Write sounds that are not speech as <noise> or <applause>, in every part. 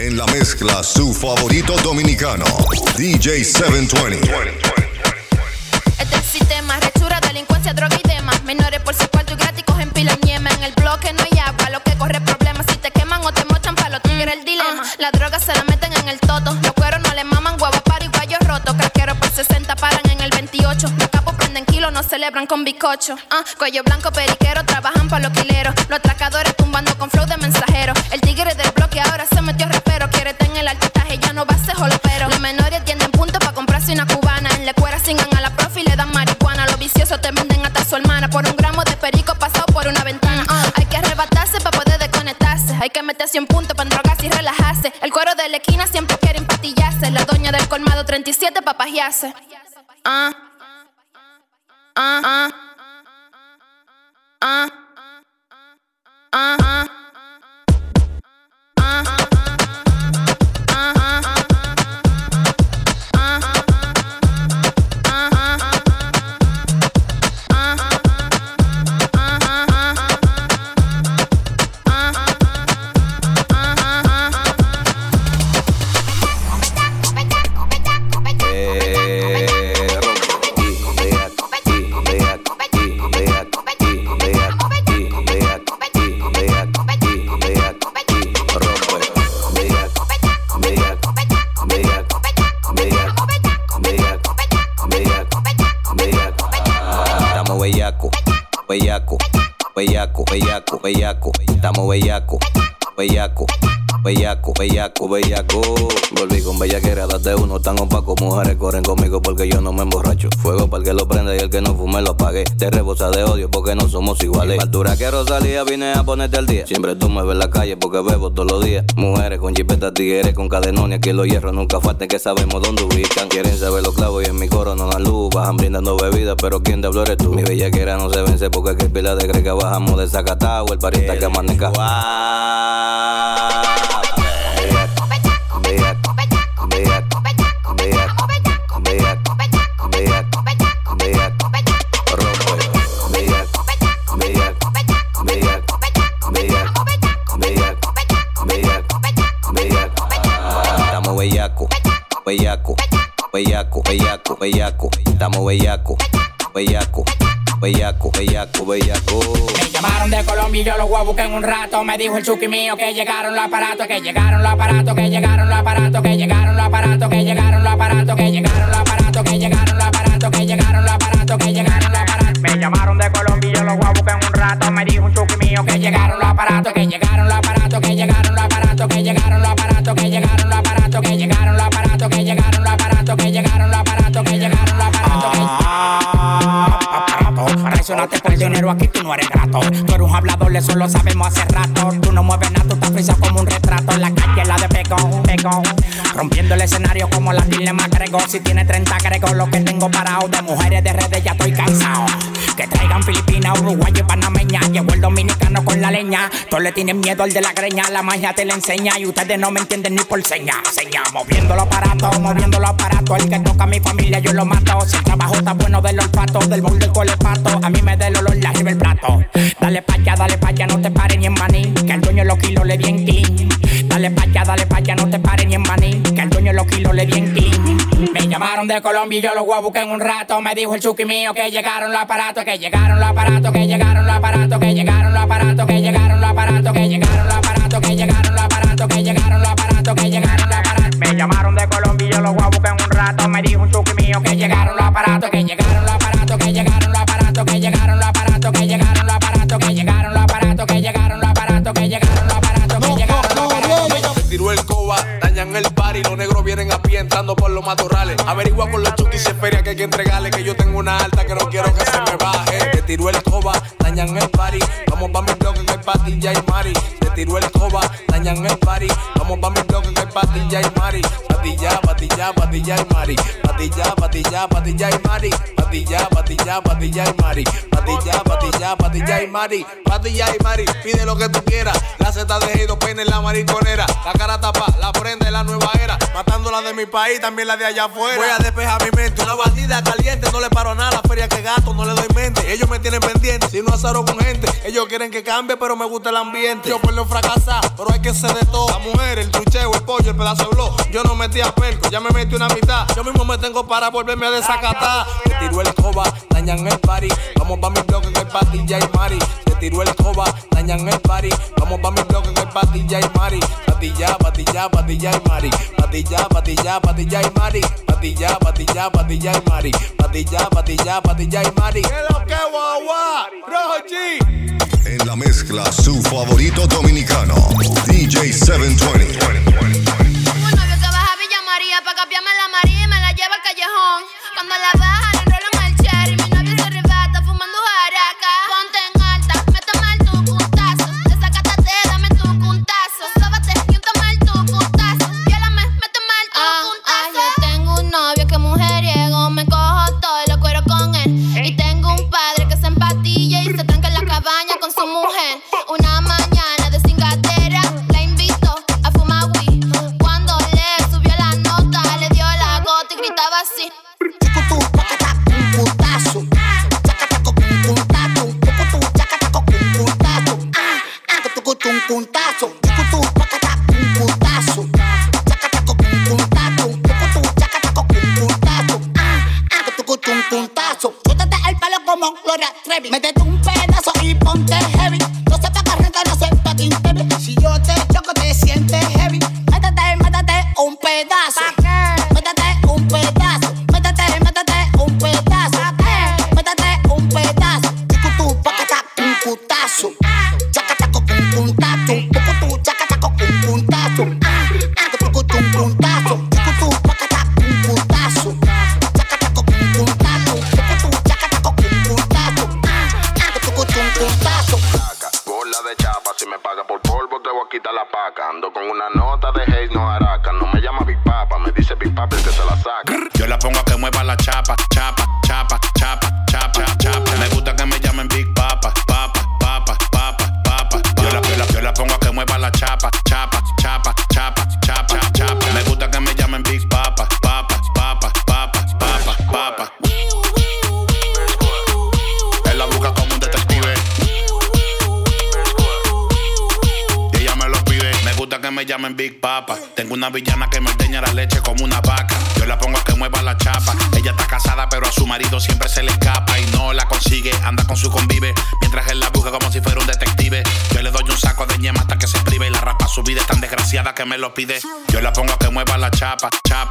En la mezcla, su favorito dominicano, DJ 720. Este es el sistema, rechura, delincuencia, droga y demás. Menores por su cuarto y gratis cogen pila y ñema. En el bloque no hay agua, lo que corre problemas. Si te queman o te mochan pa' los tigres el dilema. La droga se la meten en el toto. Los cueros no le maman huevos para y guayos rotos. Craqueros por 60 paran en el 28. Los capos prenden kilos, no celebran con bizcocho. Ah, cuello blanco, periquero, trabajan pa' los quileros. Los atracadores tumbando con flow de mensajero. El tigre del Te venden hasta su hermana. Por un gramo de perico pasado por una ventana. Ah, hay que arrebatarse pa' poder desconectarse. Hay que meterse un punto pa' drogarse y relajarse. El cuero de la esquina siempre quiere empatillarse. La doña del colmado 37 pa' pajearse. Ah. Ah, ah. Ah. Ah, ah. Ah, bellaco, bellaco, bellaco, bellaco, bellaco. Volví con bellaquera, date uno tan opaco. Mujeres corren conmigo porque yo no me emborracho. Fuego para el que lo prenda y el que no fume lo apague. Te rebosa de odio porque no somos iguales. Altura que Rosalía vine a ponerte al día. Siempre tú me ves en la calle porque bebo todos los días. Mujeres con jipetas, tigres con cadenón y aquí los hierros nunca faltan que sabemos dónde ubican. Quieren saber los clavos y en mi coro no dan luz. Bajan brindando bebidas, pero quien te habló eres tú. Mi bellaquera no se vence porque aquí pila de greca bajamos de Zacatau. El parista que maneja. Estamos bellaco, bellaco, bellaco, bellaco. Estamos bellaco, bellaco, bellaco, bellaco, bellaco. Me llamaron de Colombia y yo los voy a buscar en un rato. Me dijo el chuki mío que llegaron los aparatos, que llegaron los aparatos, que llegaron los aparatos, que llegaron los aparatos, que llegaron los aparatos, que llegaron los aparatos, que llegaron los aparatos, que llegaron los aparatos, que llegaron los aparatos. Me llamaron de Colombia y yo los voy a buscar en un rato. Me dijo un chuki mío que llegaron los aparatos, que llegaron los aparatos, que llegaron que Traicionaste por dinero, aquí tú no eres grato. Tú eres un hablador, eso lo sabemos hace rato. Tú no mueves nada, tú estás frisado como un retrato. En la calle, la de pegón, pegón. Rompiendo el escenario como la dilema agrego. Si tiene 30 agrego lo que tengo parado. De mujeres de redes ya estoy cansado. Que traigan Filipinas, Uruguay y Panameña. Llegó el dominicano con la leña. Todos le tienen miedo al de la greña. La magia te la enseña y ustedes no me entienden ni por seña. Seña, moviendo los aparatos, moviendo los aparatos. El que toca a mi familia, yo lo mato. Si el trabajo está bueno del olfato, del bol del colepato. A mí me da el olor, la arriba el plato. Dale pa' allá, dale pa' allá, no te pares ni en maní. Que el dueño de los kilos le di en clean. Dale pa' allá, dale pa' allá, no te pares ni en maní. Que el dueño los kilos le di en clean. Me llamaron de Colombia y yo los voy a en un rato. Me dijo el chuki mío que llegaron los aparatos, que llegaron los aparatos, que llegaron los aparatos, que llegaron los aparatos, que llegaron los aparatos, que llegaron los aparatos, que llegaron los aparatos, que llegaron los aparatos, que llegaron los aparatos. Me llamaron de Colombia y yo los voy a en un rato. Me dijo un chuki mío que llegaron los aparatos, que llegaron party, los negros vienen a pie entrando por los matorrales. Averigua con los chutis y feria que hay que entregarle, que yo tengo una alta que no quiero que se me baje. Se tiró el coba, dañan el party, vamos pa' mi bloque que hay patilla y mari. Se tiró el coba, dañan el party, vamos pa' mi bloque que hay patilla y mari. Patilla, y mari. Patilla, patilla, patilla y mari. Patilla, patilla, patilla y mari. Patilla, patilla, patilla y mari. Patilla y mari, pide lo que tú quieras. La Z de dos penes en la mariconera. La cara tapa, la prende la nueva era. Matando la de mi país, también la de allá afuera. Voy a despejar mi mente. Una batida caliente, no le paro nada. Feria que gato, no le doy mente. Ellos me tienen pendiente, si no azaro con gente. Ellos quieren que cambie, pero me gusta el ambiente. Yo por lo fracasar, pero hay que ser de todo. La mujer, el trucheo, el pollo, el pedazo de blog. Yo no metí a perco, ya me metí una mitad. Yo mismo me tengo para volverme a desacatar. Se tiró el coba, dañan el party. Vamos pa' mi bloque que hay patilla y mari. Se tiró el coba, dañan el party. Vamos pa' mi bloque que hay patilla y mari. Patilla, patilla, patilla y mari. Patilla, patilla, patilla y mari. Patilla, patilla, patilla y mari. Patilla, patilla, patilla y mari. ¿Qué lo que guagua? Rojo G. En la mezcla, su favorito dominicano, DJ 720. María pa' cambiarme la María y me la lleva al callejón. Cuando la baja, Suéltate el palo como Gloria Trevi. Métete un pedazo y ponte heavy. No se paga renta, no se internet. Si yo te choco, te sientes heavy. Métete, métete un pedazo. Una villana que me ordeña la leche como una vaca. Yo la pongo a que mueva la chapa. Ella está casada, pero a su marido siempre se le escapa y no la consigue. Anda con su convive mientras él la busca como si fuera un detective. Yo le doy un saco de ñema hasta que se prive y la raspa su vida es tan desgraciada que me lo pide. Yo la pongo a que mueva la chapa, chapa, chapa,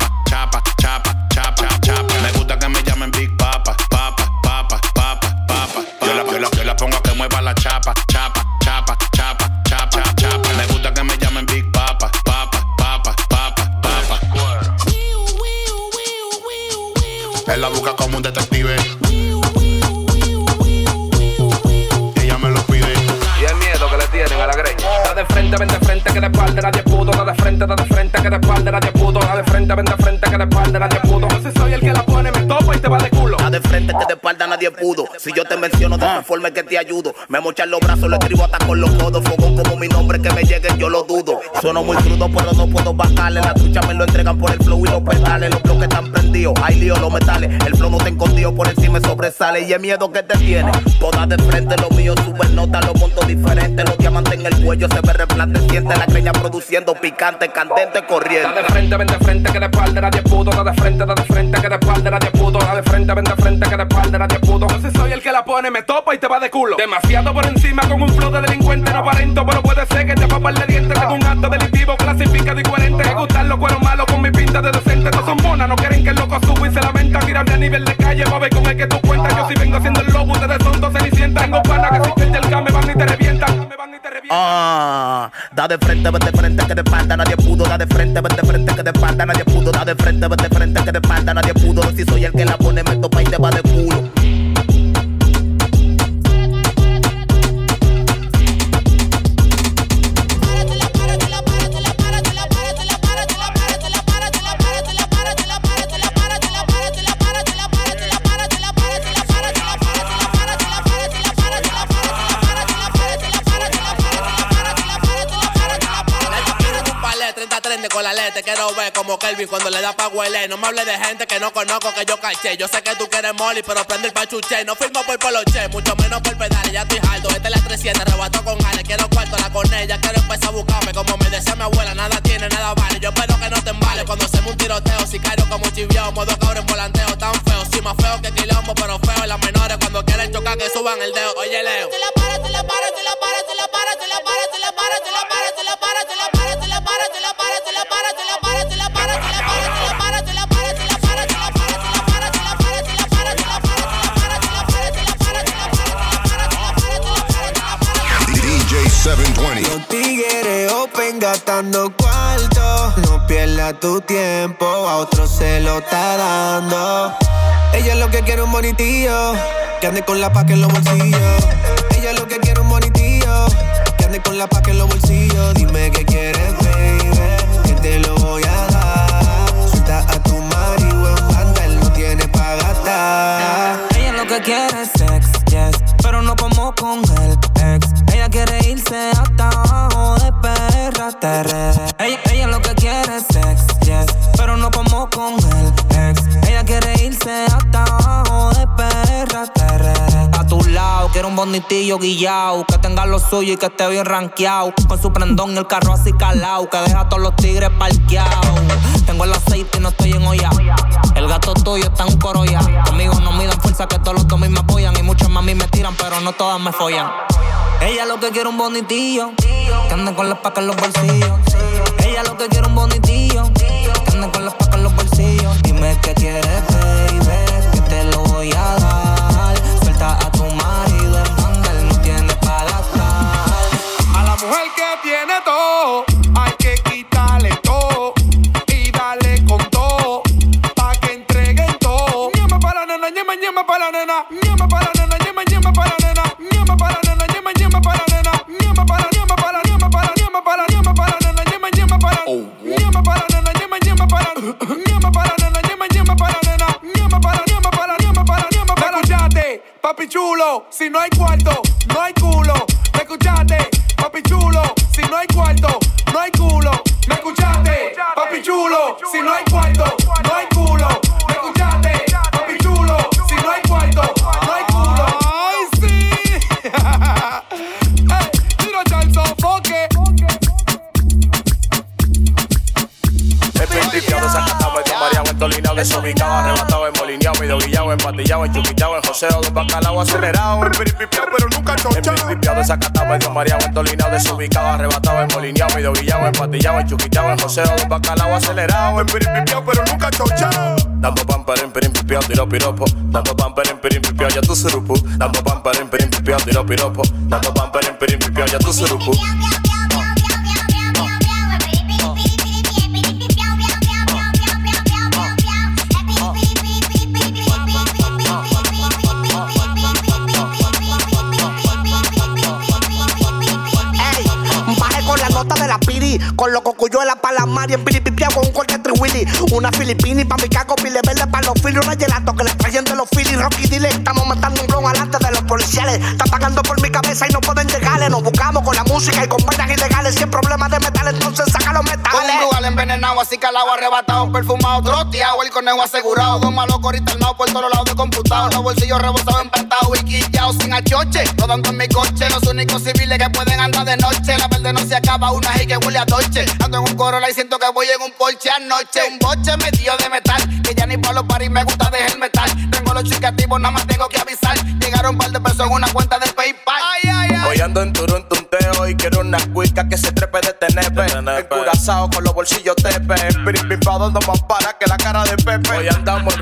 nadie pudo. Si yo te menciono de esta forma es que te ayudo. Me mochan los brazos, lo escribo hasta con los codos. Fogón como mi nombre que me lleguen, yo lo dudo. Sueno muy crudo, pero no puedo bajarle. La trucha me lo entregan por el flow y los pedales. Los bloques están prendidos, hay lío los metales. El flow no te escondido, por encima sobresale. Y el miedo que te tiene. Poda de frente, lo mío sube nota, los montos diferentes. Los diamantes en el cuello se ve resplandeciente. La creña produciendo picante, candente, Da corriente. de frente, ven de frente, que de espalda nadie pudo. Da de frente, da de frente, que de espalda nadie pudo. Da de frente, ven de frente, que de espalda nadie pudo. No sé, soy el que la pone, me topa y te va de culo. Demasiado por encima con un flow de delincuente. No aparento, pero puede ser que te va par de dientes. Tengo un acto delictivo clasificado y coherente. Me gustan los cueros malos con mi de decente. No son monas, no quieren que el loco suba y se lamenta. Mírame a nivel de calle, ver con el que tú cuentas. Yo si vengo haciendo el lobo, ustedes son dos cenicientas. Tengo pana que si pierde el me van y te revientan. Me van y te revientan. Ah, da de frente, ven de frente, que de espalda nadie pudo. Da de frente, ven de frente, que de espalda nadie pudo. Da de frente, ven de frente, que de espalda nadie pudo. Si soy el que la pone, me topa y te va de culo. Letra. Quiero ver como Kelvin cuando le da pa' huele. No me hable de gente que no conozco, que yo caché. Yo sé que tú quieres molly, pero prende el pachuche. No firmo por poloche, mucho menos por pedales. Ya estoy alto, este es la 300, rebato con Ale. Quiero cuarto, la con ella. Quiero empezar a buscarme como me decía mi abuela. Nada tiene, nada vale. Yo espero que no te embale cuando hacemos un tiroteo. Si caigo como chiviao, modo cabrón volanteo. Tan feo, sí, más feo que quilombo, pero feo. Las menores cuando quieren chocar que suban el dedo. Oye, Leo. Se la para, se la para, se la para, se la para, se la para, se la para, se la para, se la para, se la para, se la para, se la para, la para, Open gastando cuarto. No pierdas tu tiempo, a otro se lo está dando. Ella es lo que quiere un bonitillo, que ande con la pa' que en los bolsillos. Ella es lo que quiere un bonitillo, que ande con la pa' que en los bolsillos. Dime que quieres te lo voy a dar. Suelta a tu marido en él no tiene pa' gastar. Ella lo que quiere es sex, yes, pero no como con el ex. Ella quiere irse hasta abajo de perra terrestre. Ella, ella lo que quiere es sex, yes, pero no como con el ex. Ella quiere irse hasta abajo de perra terrestre. A tu lado, quiero un bonitillo guillao, que tenga lo suyo y que esté bien rankeado. Con su prendón el carro así calao, que deja a todos los tigres parqueados. Tengo el aceite y no estoy en olla. El gato tuyo está en un coro ya. Conmigo no midan fuerza que todos los tomis me apoyan. Y muchas mami me tiran, pero no todas me follan. Ella lo que quiere un bonitillo, que ande con las pacas en los bolsillos. Ella lo que quiere un bonitillo, que ande con las pacas en los bolsillos. Dime qué quieres, chulo? Si no hay cuarto, no hay culo. ¿Me escuchaste, papi chulo? Si no hay cuarto, no hay culo. ¿Me escuchaste, papi chulo? Si no hay cuarto, no hay culo. ¿Me escuchaste, papi chulo? Si no hay cuarto, no hay culo. ¡Ay, sí! <laughs> ¡Ey! Tiro sofoque. El desacatado, medio mareado, entolinado, desubicado, arrebatado, emolineado, medio guillado, empatillado, enchuquillado, en joseo, dos bacalao acelerado. Pero nunca chochado. El principio desacatado, medio mareado, entolinado, desubicado, arrebatado, emolineado, medio guillado, empatillado, enchuquillado, en joseo, dos bacalao acelerado. El principio, pero nunca chochado. Dando pamper en principio, tiro piropo. Dando pamper en principio, ya tu surupu. Dando pamper en principio, tiro piropo. Dando pamper en principio, ya tu surupu. Con los cocuyuelas pa' la mar y en piripipia con un corte triwilly. Una filipini pa' mi caco, pile verde pa' los filis, una gelato que le trajen de los filis. Rocky dile, estamos matando un blon alante de los policiales. Están pagando por mi cabeza y no pueden llegarle. Nos buscamos con la música y con vainas ilegales. Si hay problemas de metal, entonces saca los metales. un lugar envenenado, así calado, arrebatado, perfumado, troteado, el conejo asegurado, dos malos coritas armados por todos lados de computado, los bolsillos rebosados, y quillados sin achoche, rodando en mi coche, los únicos civiles que pueden andar de noche, la verde no se acaba, una y que huele a Dolce, ando en un Corolla y siento que voy en un Porsche anoche, un boche metido de metal, que ya ni pa' los paris me gusta dejar el metal, tengo los chicativos, nada más tengo que avisar, llegaron un par de pesos en una cuenta de Paypal, ay, ay, ay. Hoy ando en turun tunteo y quiero una cuica que se trepe de tenepe. Encurazao con los bolsillos tepe. Piripipado no más para que la cara de Pepe. Hoy andamos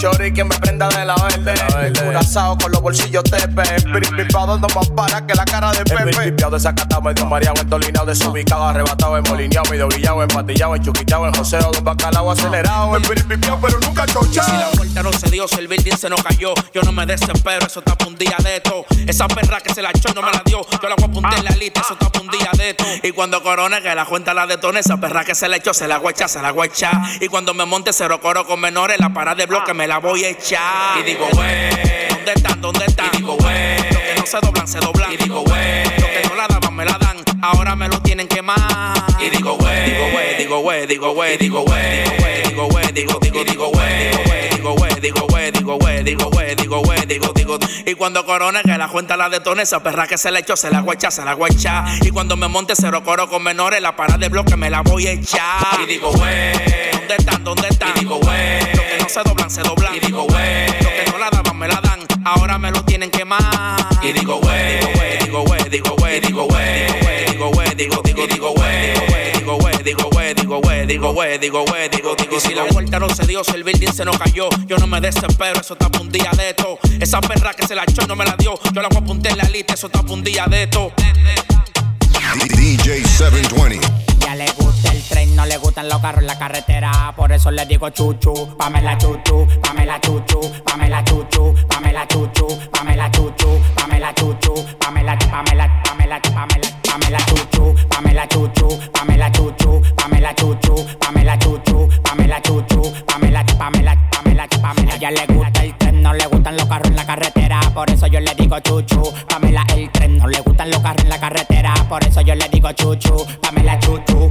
chori que me prenda de la verde. Encurazao con los bolsillos tepe. Piripipado no más para que la cara de Pepe. Piripipado desacatado, medio mareado, entolinado, desubicado, arrebatado, emolineado, medio guillado, empatillado, enchuquillado, en joseo, de bacalao acelerado. En piripipio, pero nunca Si la vuelta no se dio, si el building se nos cayó, yo no me desespero, eso está un día de esto. Esa perra que se la echó no me la dio, yo la voy a apuntar en la lista, eso está un día de esto. Y cuando corone, que la cuenta la detone, esa perra que se la echó, se la voy a echar, se la voy a echar. Y cuando me monte cero coro con menores, la parada de bloque me la voy a echar. Y digo, wey, ¿dónde están? ¿Dónde están? Y digo, wey, los que no se doblan, se doblan. Y digo, wey, los que no la daban, me la dan, ahora me lo tienen que más. Y digo, wey. digo güey, digo güey, digo güey, digo güey, digo digo digo güey, digo güey, digo güey, digo güey, digo güey, digo güey, digo digo y cuando corone que la cuenta la detone, esa perra que se le echó se la guacha, se la guacha y cuando me monte cero coro con menores la parada de bloque me la voy a echar y digo güey, ¿dónde están? ¿Dónde están? Y digo se doblan se doblan y digo güey, los que no la daban me la dan, ahora me lo tienen que más y digo güey, digo güey, digo güey, digo güey, digo güey, digo digo digo güey, digo güey, digo güey, digo güey, digo güey, digo güey, digo digo y si la vuelta no se dio, si el building se nos cayó, yo no me desespero, eso está un día de esto, esa perra que se la echó no me la dio, yo la voy a apuntar en la lista, eso está un día de esto. DJ 720. Ya le gusta el tren, no le gustan los carros en la carretera. Por eso le digo chuchu, pamela chuchu, pamela chuchu, pamela chuchu, pamela chuchu, pamela chuchu, pamela chuchu, pamela, pamela, pamela, pamela, pamela chuchu, pamela chuchu, pamela chuchu, pamela chuchu, pamela chuchu, pamela chuchu, pamela, pamela, pamela, pamela. Ya le gusta el tren, no le gustan los carros en la carretera. Por eso yo le digo chuchu, pamela el tren, los carros en la carretera. Por eso yo le digo chuchu, pamela chuchu,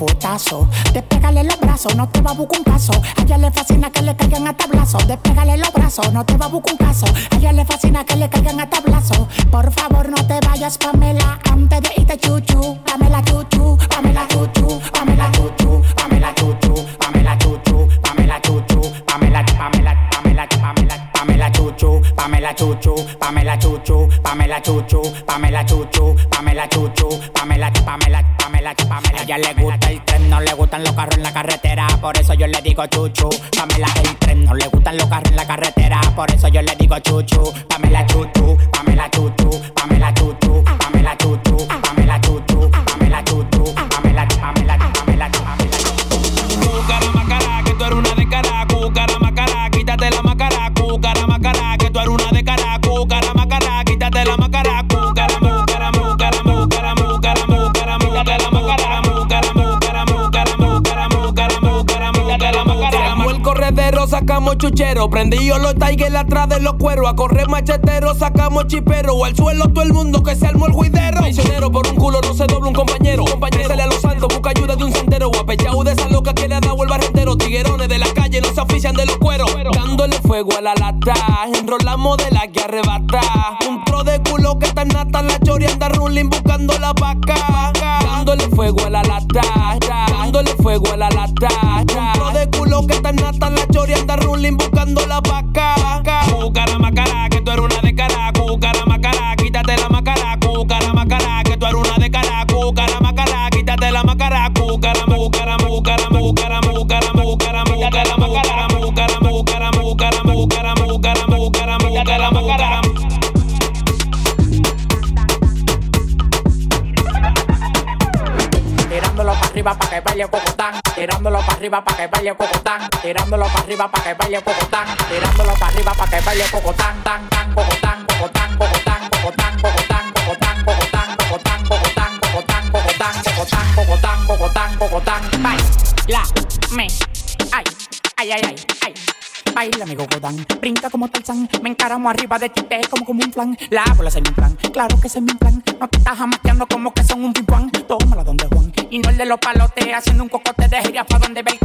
fotazo. Despégale los brazos, no te va a buscar un caso. A ella le fascina que le caigan a tablazo. Despégale los brazos, no te va a buscar un caso. A ella le fascina que le caigan a tablazo. Por favor, no te vayas, Pamela. Antes de irte chuchu, Pamela chuchu, Pamela chuchu, Pamela chuchu, Pamela chuchu, Pamela chuchu, Pamela chuchu, Pamela, Pamela, Pamela, Pamela, Pamela chuchu, Pamela chuchu, Pamela chuchu, Pamela chuchu, Pamela chuchu, Pamela chuchu, Pamela, Pamela, Pamela, Pamela. Ya le gusta el tren, no le gustan los carros en la carretera, por eso yo le digo chuchu. Pamela el tren, no le gustan los carros en la carretera, por eso yo le digo chuchu. Pamela chuchu, Pamela chuchu, chuchero, prendillo los tigers atrás de los cueros, a correr machetero, sacamos chipero, al suelo todo el mundo que se armó el juidero. Misionero por un culo no se dobla un compañero, compañero a los santos, busca ayuda de un sendero, guapechao de esa loca que le ha dado el barrentero, tiguerones de la calle no se ofician de los cueros, dándole fuego a la lata, enrolamos de la que arrebata, un tro de culo que está nata, la chori anda ruling buscando la vaca, dándole fuego a la lata, dándole fuego a la lata, culo que está nata, la chori anda ruling buscando la vaca, cúcara macara, que tú eres una de cara, cúcara macara, quítate la macara, cúcara macara, que tú eres una de cara, cúcara arriba para que baile cocotán. Tirándolo para arriba para que baile cocotán. Tirándolo para arriba para que baile cocotán. Tan, tan, cocotán, cocotán, cocotán, cocotán, cocotán, cocotán, cocotán, cocotán, cocotán, cocotán, cocotán, cocotán, cocotán, cocotán, cocotán. Baila, me, ay, ay, ay, ay, ay. Baila mi cocotán, brinca como Tarzán Me encaramo arriba de ti, te como como un flan La bola es mi plan, claro que es mi plan No te estás jamaqueando como que son un pimpán Tómala donde Juan, y no el de los palotes Haciendo un cocote de gira pa' donde ve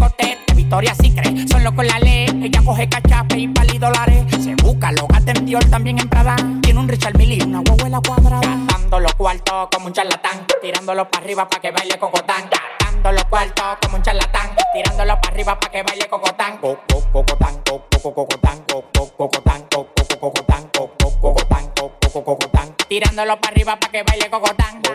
Victoria sí cree, solo con la ley Ella coge cachape y pali dólares Se busca los atendió también en Prada Tiene un Richard Mille y una huevuela cuadrada Gastando los cuartos como un charlatán Tirándolo para arriba pa' que baile cocotán Gastando los cuartos como un charlatán Tirándolo para arriba pa' que baile cocotán Co- co- Cocotán, co- co- cocotán, co- co- cocotán, co- co- cocotán, co- co- cocotán, co- co- cocotán. Tirándolo para arriba pa' que baile cocotán. Cocotán,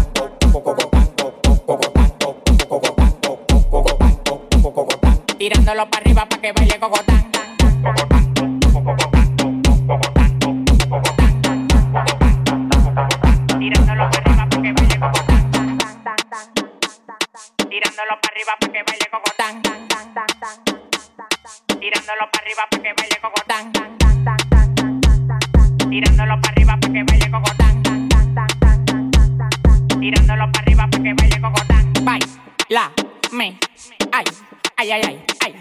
Tirándolo para arriba para que baile cocotán. Tirándolo para arriba para que baile cocotán. Tirándolo para arriba para que baile cocotán. Tirándolo para arriba para que baile cocotán. Tirándolo para arriba Tirándolo para arriba para que baile cocotán. Baila, me, ay, ay, ay, ay, ay.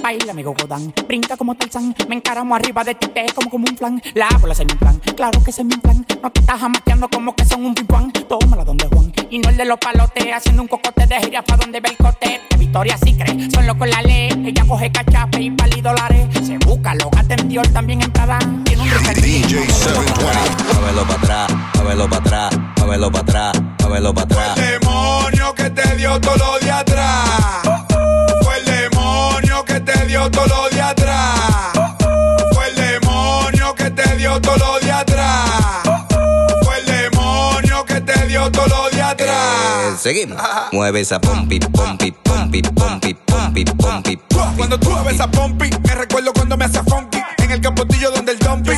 Baila mi gogodán, brinca como Tarzán Me encaramo arriba de ti, te como como un flan La bola se me plan, claro que se me plan No te estás jamateando como que son un pimpán Tómala donde Juan, y no el de los palotes Haciendo un cocote de jirafa donde ve el cote De Victoria sí cree, son locos la ley Ella coge cachape y pali dólares Se busca, lo en Dior, también en Prada Tiene un DJ 720 Muévelo para atrás, muévelo para atrás, muévelo para atrás, muévelo para atrás. El demonio que te dio todo lo de atrás. Fue el demonio que te dio todo lo de atrás. Fue el demonio que te dio todo lo de atrás. Lo de atrás. Eh, seguimos. <laughs> Mueve esa pompi, pompi, pompi, pompi, pompi, pompi. Cuando tú ves a Pompi, me recuerdo cuando me hace funky. En el capotillo donde el dumpy.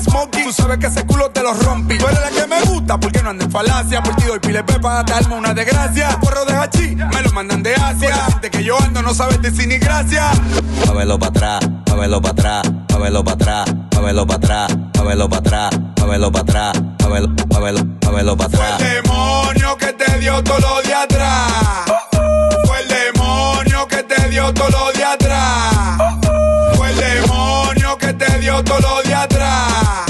Smoky. Tú sabes que ese culo te lo rompí. Tú eres la que me gusta porque no ando en falacia. Por ti doy pile pepa, darme una desgracia. Porro de hachi, me lo mandan de Asia. Gente que yo ando no sabe decir ni gracia. Muévelo para atrás, muévelo para atrás, muévelo para atrás, muévelo para atrás, muévelo para atrás, muévelo para atrás, muévelo, muévelo, muévelo para atrás. El demonio que te dio todo lo de atrás. Fue el demonio que te dio todo lo de atrás yo todo lo de atrás.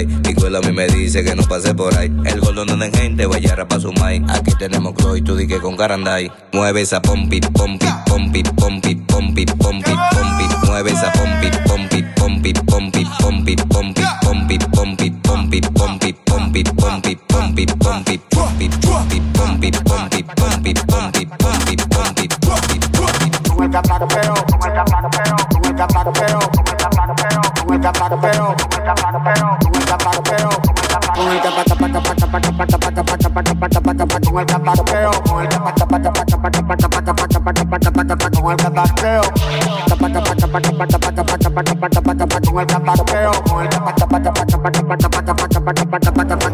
Mi cuela a mí me dice que no pase por ahí. El gordo no de gente, vaya rapa su mai. Aquí tenemos Chloe, tú di con Carandai. Mueve esa pompi, pompi, pompi, pompi, pompi, pompi, pompi. Mueve esa pompi, pompi, pompi, pompi, pompi, pompi, pompi, pompi, pompi, pompi, pompi, pompi, con el catapeo, con el con el catapeo, con el catapeo,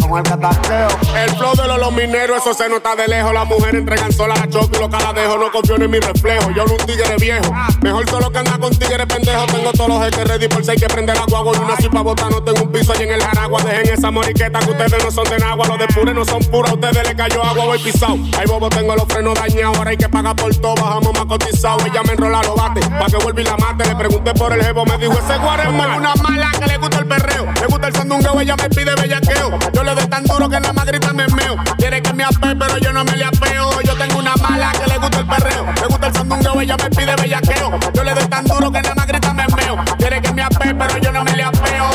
con el catapeo. El flow de los, los mineros, eso se nota de lejos. Las mujeres entregan sola a choque y lo caladejo. No confío en mi reflejo. Yo no un tigre viejo. Mejor solo que anda con tigres pendejos. Tengo todos los jeques ready por si hay que prender agua. Hago una así pa' botar. No tengo un piso allí en el Jaragua. Dejen esa moriqueta que ustedes no son de agua. Los de pure no son puros. A ustedes le cayó agua. Voy pisado. Ahí bobo tengo los frenos dañados. Ahora hay que pagar por todo. Bajamos más cotizado. Ella me enrola los bate. Pa' que vuelva y la mate. Le pregunté por el jevo. Me dijo ese guarema es una mala que le gusta el perreo. Le gusta el sandungueo. Ella me pide bellaqueo. Yo le doy tan duro que nada más grita me meo. Quiere que me ape, pero yo no me le apeo. Yo tengo una mala que le gusta el perreo. Le gusta el sandungueo, ella me pide bellaqueo. Yo le doy tan duro que nada más grita me meo. Quiere que me ape, pero yo no me le apeo.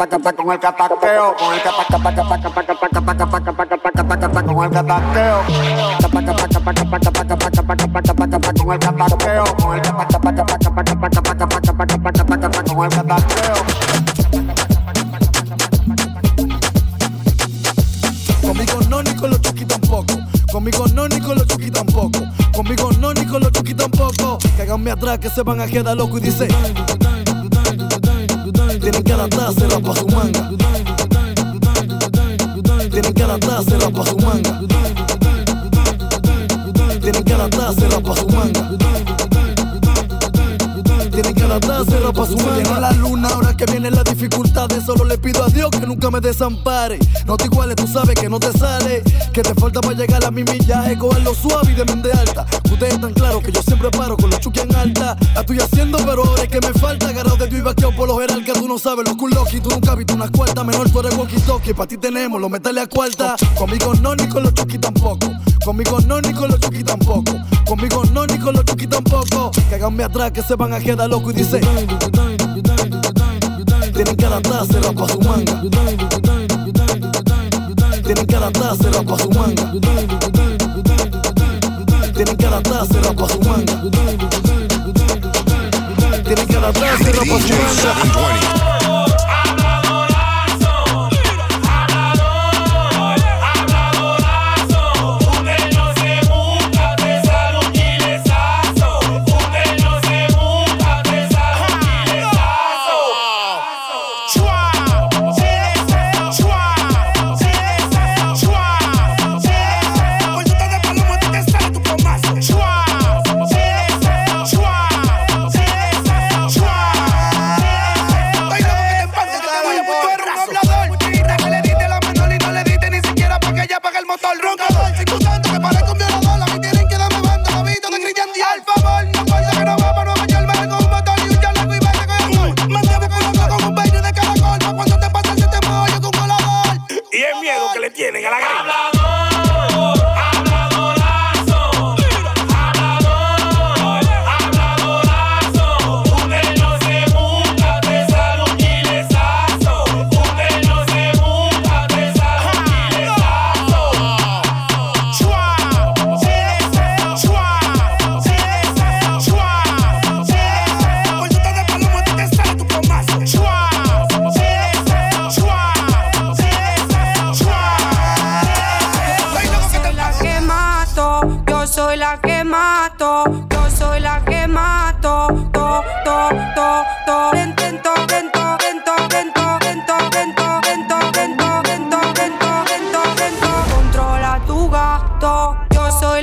Con el catapeo, con el con el catapeo, con el catapeo, con el con el catapeo. Conmigo no ni con los chuki tampoco. Conmigo no ni con los chuki tampoco. Conmigo no ni con los chuki tampoco. Cáganme atrás que se van a quedar locos y dice. Tienen ganas de la pajumanga. Tienen ganas de la pajumanga. Tienen ganas de la pajumanga. Tienen que adaptarse, rapa su. Llega la luna, ahora que vienen las dificultades. Solo le pido a Dios que nunca me desampare. No te iguales, tú sabes que no te sale. Que te falta para llegar a mi millaje. Cogerlo suave y de mente alta. Ustedes están claros que yo siempre paro con los chuki en alta. La estoy haciendo, pero ahora es que me falta. Agarrado de tu y vaqueo por geral que tú no sabes. Los culoki, tú nunca has visto una cuarta. Menor, tú eres walkie talkie. Para ti tenemos los metales a cuarta. Conmigo no, ni con los chuki tampoco. Conmigo no, ni con los chuki tampoco. Conmigo no, ni con los chuki tampoco. Que háganme atrás que se van a quedar locos y dice. Tienen que adaptarse, rapa su manga. Tienen que adaptarse, rapa su manga. Tienen que adaptarse, rapa su manga. Tienen que adaptarse, rapa su manga.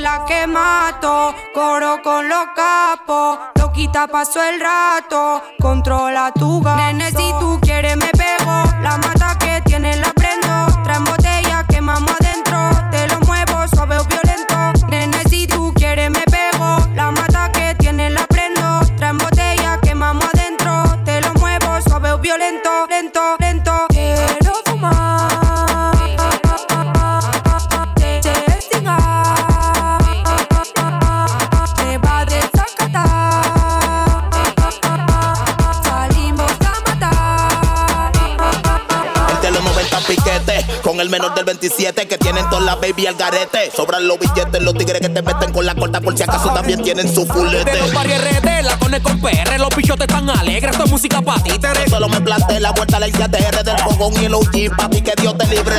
La que mato, coro con los capos, lo quita paso el rato, controla tu gato. Nene, si tú quieres me pego, la mata que el menor del 27 que tienen todas las baby al garete. Sobran los billetes, los tigres que te meten con la corta por si acaso también tienen su fulete. De los RD, la cone con PR, los pichotes están alegres, esto es música pa' títeres. Solo me planté la vuelta a la isla TR del fogón y el OG, papi, que Dios te libre.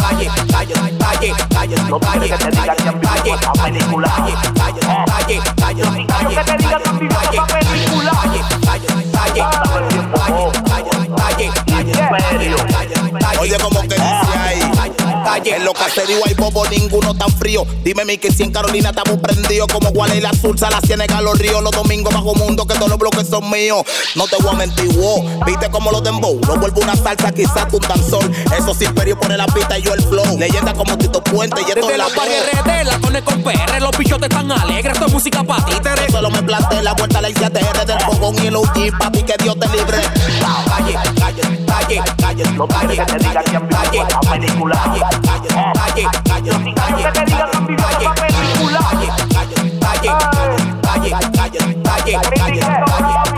Calle, calle, calle, calle, no calle, visto esta película. Calle, calle, calle, calle, calle, han visto esta película. Calle, calle, calle, calle, calle, calle, calle, Oye, como que dice ahí. En los caseríos hay bobo, ninguno tan frío. Dime mi que si en Carolina estamos prendidos como Guale y la Sursa, la Ciénaga, los ríos, los domingos bajo mundo, que todos los bloques son míos. No te voy a mentir, wow. Viste como los dembow, no vuelvo una salsa, quizás un danzón. Esos imperios pone la pista y yo el flow. Leyenda como Tito Puente y esto De es la RD, la cone con PR, los pichotes están alegres, esto es música pa' títeres. Solo me planté la vuelta a la isla TR del fogón y el OG, papi, que Dios te libre. Calle, calle, calle, calle, no calle, que te digan que han visto esta película. Calle, calle, calle, calle, calle, que te digan que han visto esta película. Calle, calle, calle, calle, calle, calle, calle, calle,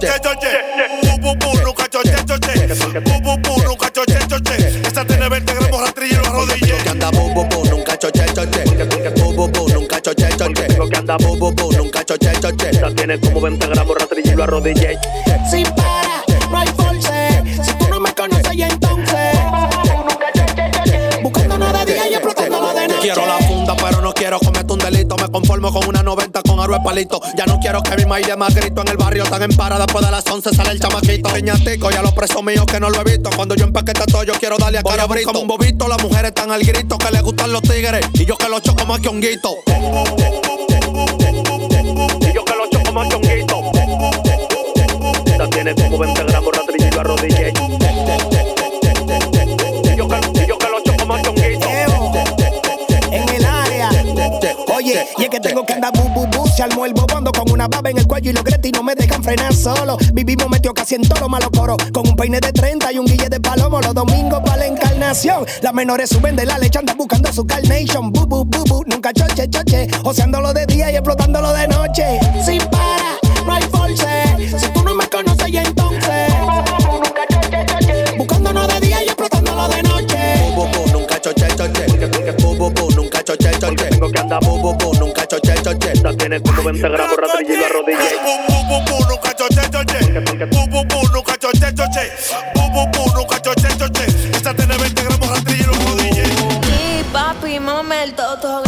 choche, choche. Bu, bu, choche, choche. Bu, bu, nunca choche, choche. Esta tiene 20 gramos rastrillero a rodillas. que anda bu, bu, nunca choche, choche. Bu, bu, nunca choche, choche. que anda bu, bu, nunca choche, choche. Esta tiene como 20 gramos rastrillero a rodillas. 90 con aro de palito. Ya no quiero que mi maíz de más grito en el barrio. Tan en para después de las 11 sale el chamaquito. Peñatico, ya los presos míos que no lo he visto. Cuando yo empaquete todo, yo quiero darle a cara brito. Como un bobito, las mujeres están al grito. Que les gustan los tigres. Y yo que los choco más que honguito. Y yo que lo choco más que un guito. Esta tiene como 20 gramos rastrillo y lo arrodillé. Y yo que, y yo que lo choco más que. En el área. Oye, y es que tengo que andar bu bu bu. Se armó el bobondo con una baba en el cuello y los gretis no me dejan frenar solo. Vivimos metido casi en toro malo coro. Con un peine de 30 y un guille de palomo. Los domingos para la encarnación. Las menores suben de la leche, andan buscando su carnation. Bu bu bu bu. Nunca choche choche. Joseándolo de día y explotándolo de noche. Sin para, no hay force. Si tú no me conoces, y entonces. Buscándonos de día y explotándolo de noche. Bu bu bu, nunca choché choché. Bu bu bu, nunca choché choché. Tengo que andar Bu bu bu, nunca. Esta tiene como 20 gramos rastrillo y lo arrodillé. Bu bu bu, nunca choché, choché. Bu bu bu, nunca choché, choché. Bu bu bu, nunca choché, choché. Esta tiene 20 gramos rastrillo y los rodillas. Sí, papi, mámame el toto,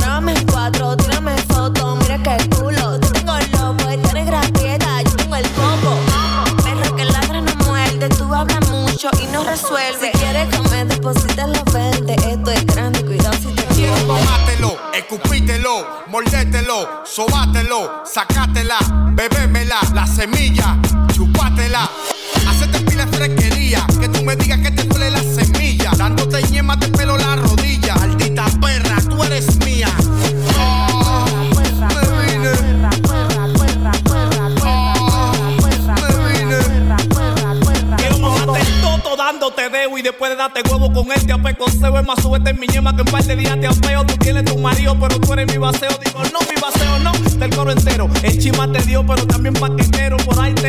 semilla, chupátela. Hacete pila de fresquería, que tú me digas que te duele la semilla. Dándote ñema de pelo la rodilla. Maldita perra, tú eres mía. Oh, me vine. Quiero mamarte el toto dándote dedo y después de darte huevo con este apecoseo es más súbete en mi ñema que en par de días te apeo. Tú tienes tu marido, pero tú eres mi baseo. Digo, no, mi baseo no, del coro entero. El chima te dio, pero también paquetero.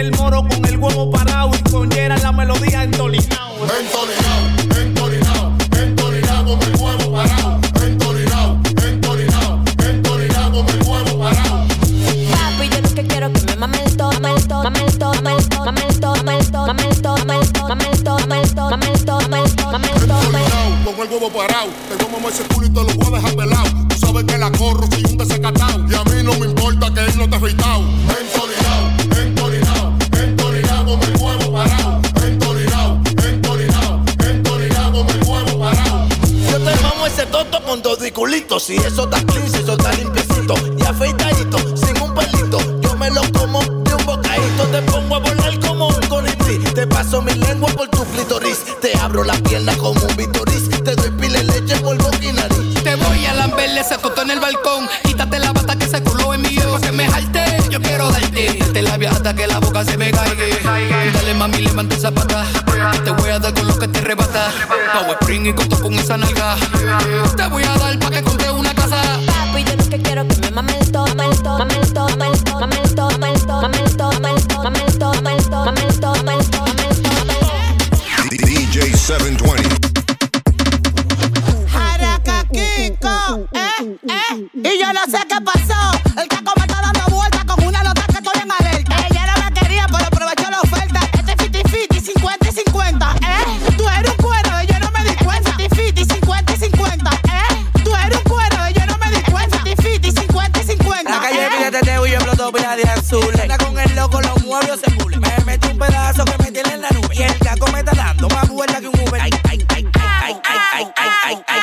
El moro con el huevo parado y con Yera la melodía entolinao. Entolinao, entolinao, entolinao con el huevo parado. Entolinao, entolinao, entolinao con el huevo parado. Papi, yo lo que quiero que me mame el todo, mame el todo, mame el todo, mame el todo, mame el todo, mame el todo, mame el todo, mame el todo, mame el todo, mame el todo, mame el todo, mame el todo, mame el todo, mame el todo. Entolinao, con el huevo parado. Te voy a mamar ese culo y te lo voy a dejar pelado. Tú sabes que la corro si eso está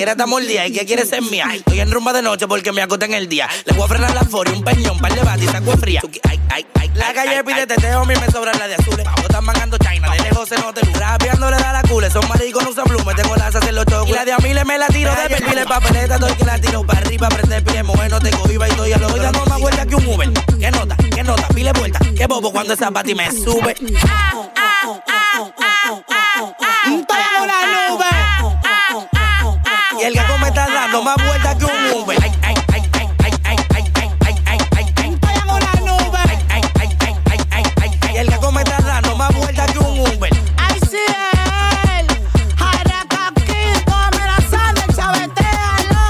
Quiere estar mordida y que quiere ser mía. Estoy en rumba de noche porque me acosté en el día. Le voy a frenar la foria, un peñón, par de bati y saco fría. Ay, ay, ay. La calle pide teteo, a mí me sobra la de azules. Abajo están mangando China, de lejos se nota luz. Rapeando le da la cule, son maricos, no usan plumas. Tengo las hacer los chocos. Y la de a mí le me la tiro de perfil, el papeleta, doy que la tiro para arriba, prende pie, mujer, no te cohiba y estoy a lo Estoy dando más vuelta que un Uber. ¿Qué nota? ¿Qué nota? Pile vuelta. ¿Qué bobo cuando esa pati me sube? Y el gato me está dando más vuelta que un Uber. Ay, ay, ay, ay, ay, ay, ay, ay, ay, ay, ay, ay. Nube. Ay, ay, ay, ay, ay, ay, ay, ay. Y el gato me está dando más vuelta que un Uber. Ay, sí, él. Chavetealo.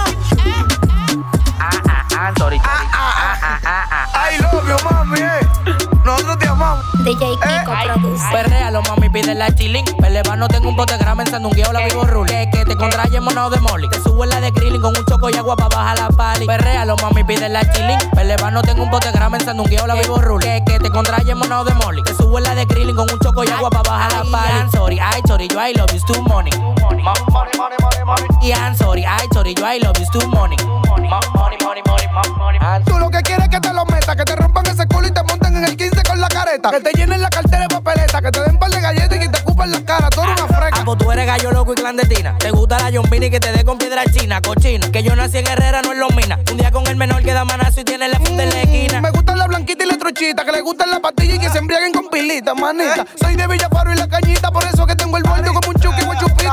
Ah, sorry. I love you, mami, eh. Nosotros te amamos. DJ Kiko produce. Mami, pide la chilling. Peleva, tengo un botegrama en sandungueo, la vivo rule. Que te contraye monado de molly. Te subo en la de grilling con un choco y agua pa' bajar la pali. Perréalo, mami, pide la chilling. Peleva, tengo un botegrama en sandungueo, la vivo rule. Que te contraye monado de molly. Te subo en la de grilling con un choco y agua pa' bajar la pali. I'm sorry, I sorry, yo I love you, too money. Money, money, money, money, money. Y I'm sorry, I sorry, yo I love you, too money. Money, money, money, money, money. I'm Tú lo que quieres es que te lo metas, que te rompan ese culo y te monten en el 15 con la careta. Que te llenen la cartera de papeleta, que te den de galletas y que te ocupen la cara. Tú eres una freca. Ah, pues tú eres gallo loco y clandestina. Te gusta la yombini que te dé con piedra china, cochina. Que yo nací en Herrera, no en los minas. Un día con el menor que da manazo y tiene la funda en la esquina. Me gustan la blanquita y la truchita, que le gustan la pastilla y que se embriaguen con pilita, manita. Soy de Villafaro y la cañita, por eso que tengo el bollo como un chuki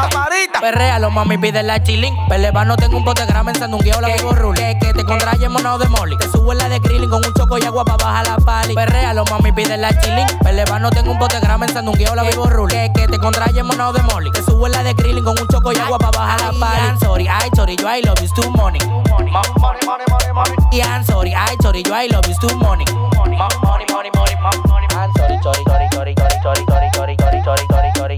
con chupita. Marita. Perréalo, mami, pide la chilling. Peleva, no tengo un botegrama en sandungueo, la vivo rule. Que te contraye monado de molly. Te subo en la de grilling con un choco y agua pa' bajar la pali. Perréalo, mami, pide la chilling. Peleva, no tengo un botegrama en sandungueo, la vivo rule. Que te contraye monado de molly. Te subo en la de grilling con un choco y agua pa' bajar la pali. I'm sorry, I sorry, yo I love you, too money. Money, money, money, money, I'm sorry, I sorry, yo I love you, too money. Money, money, money, money, money. I'm sorry, sorry, sorry, sorry, sorry, sorry, sorry, sorry, sorry, sorry,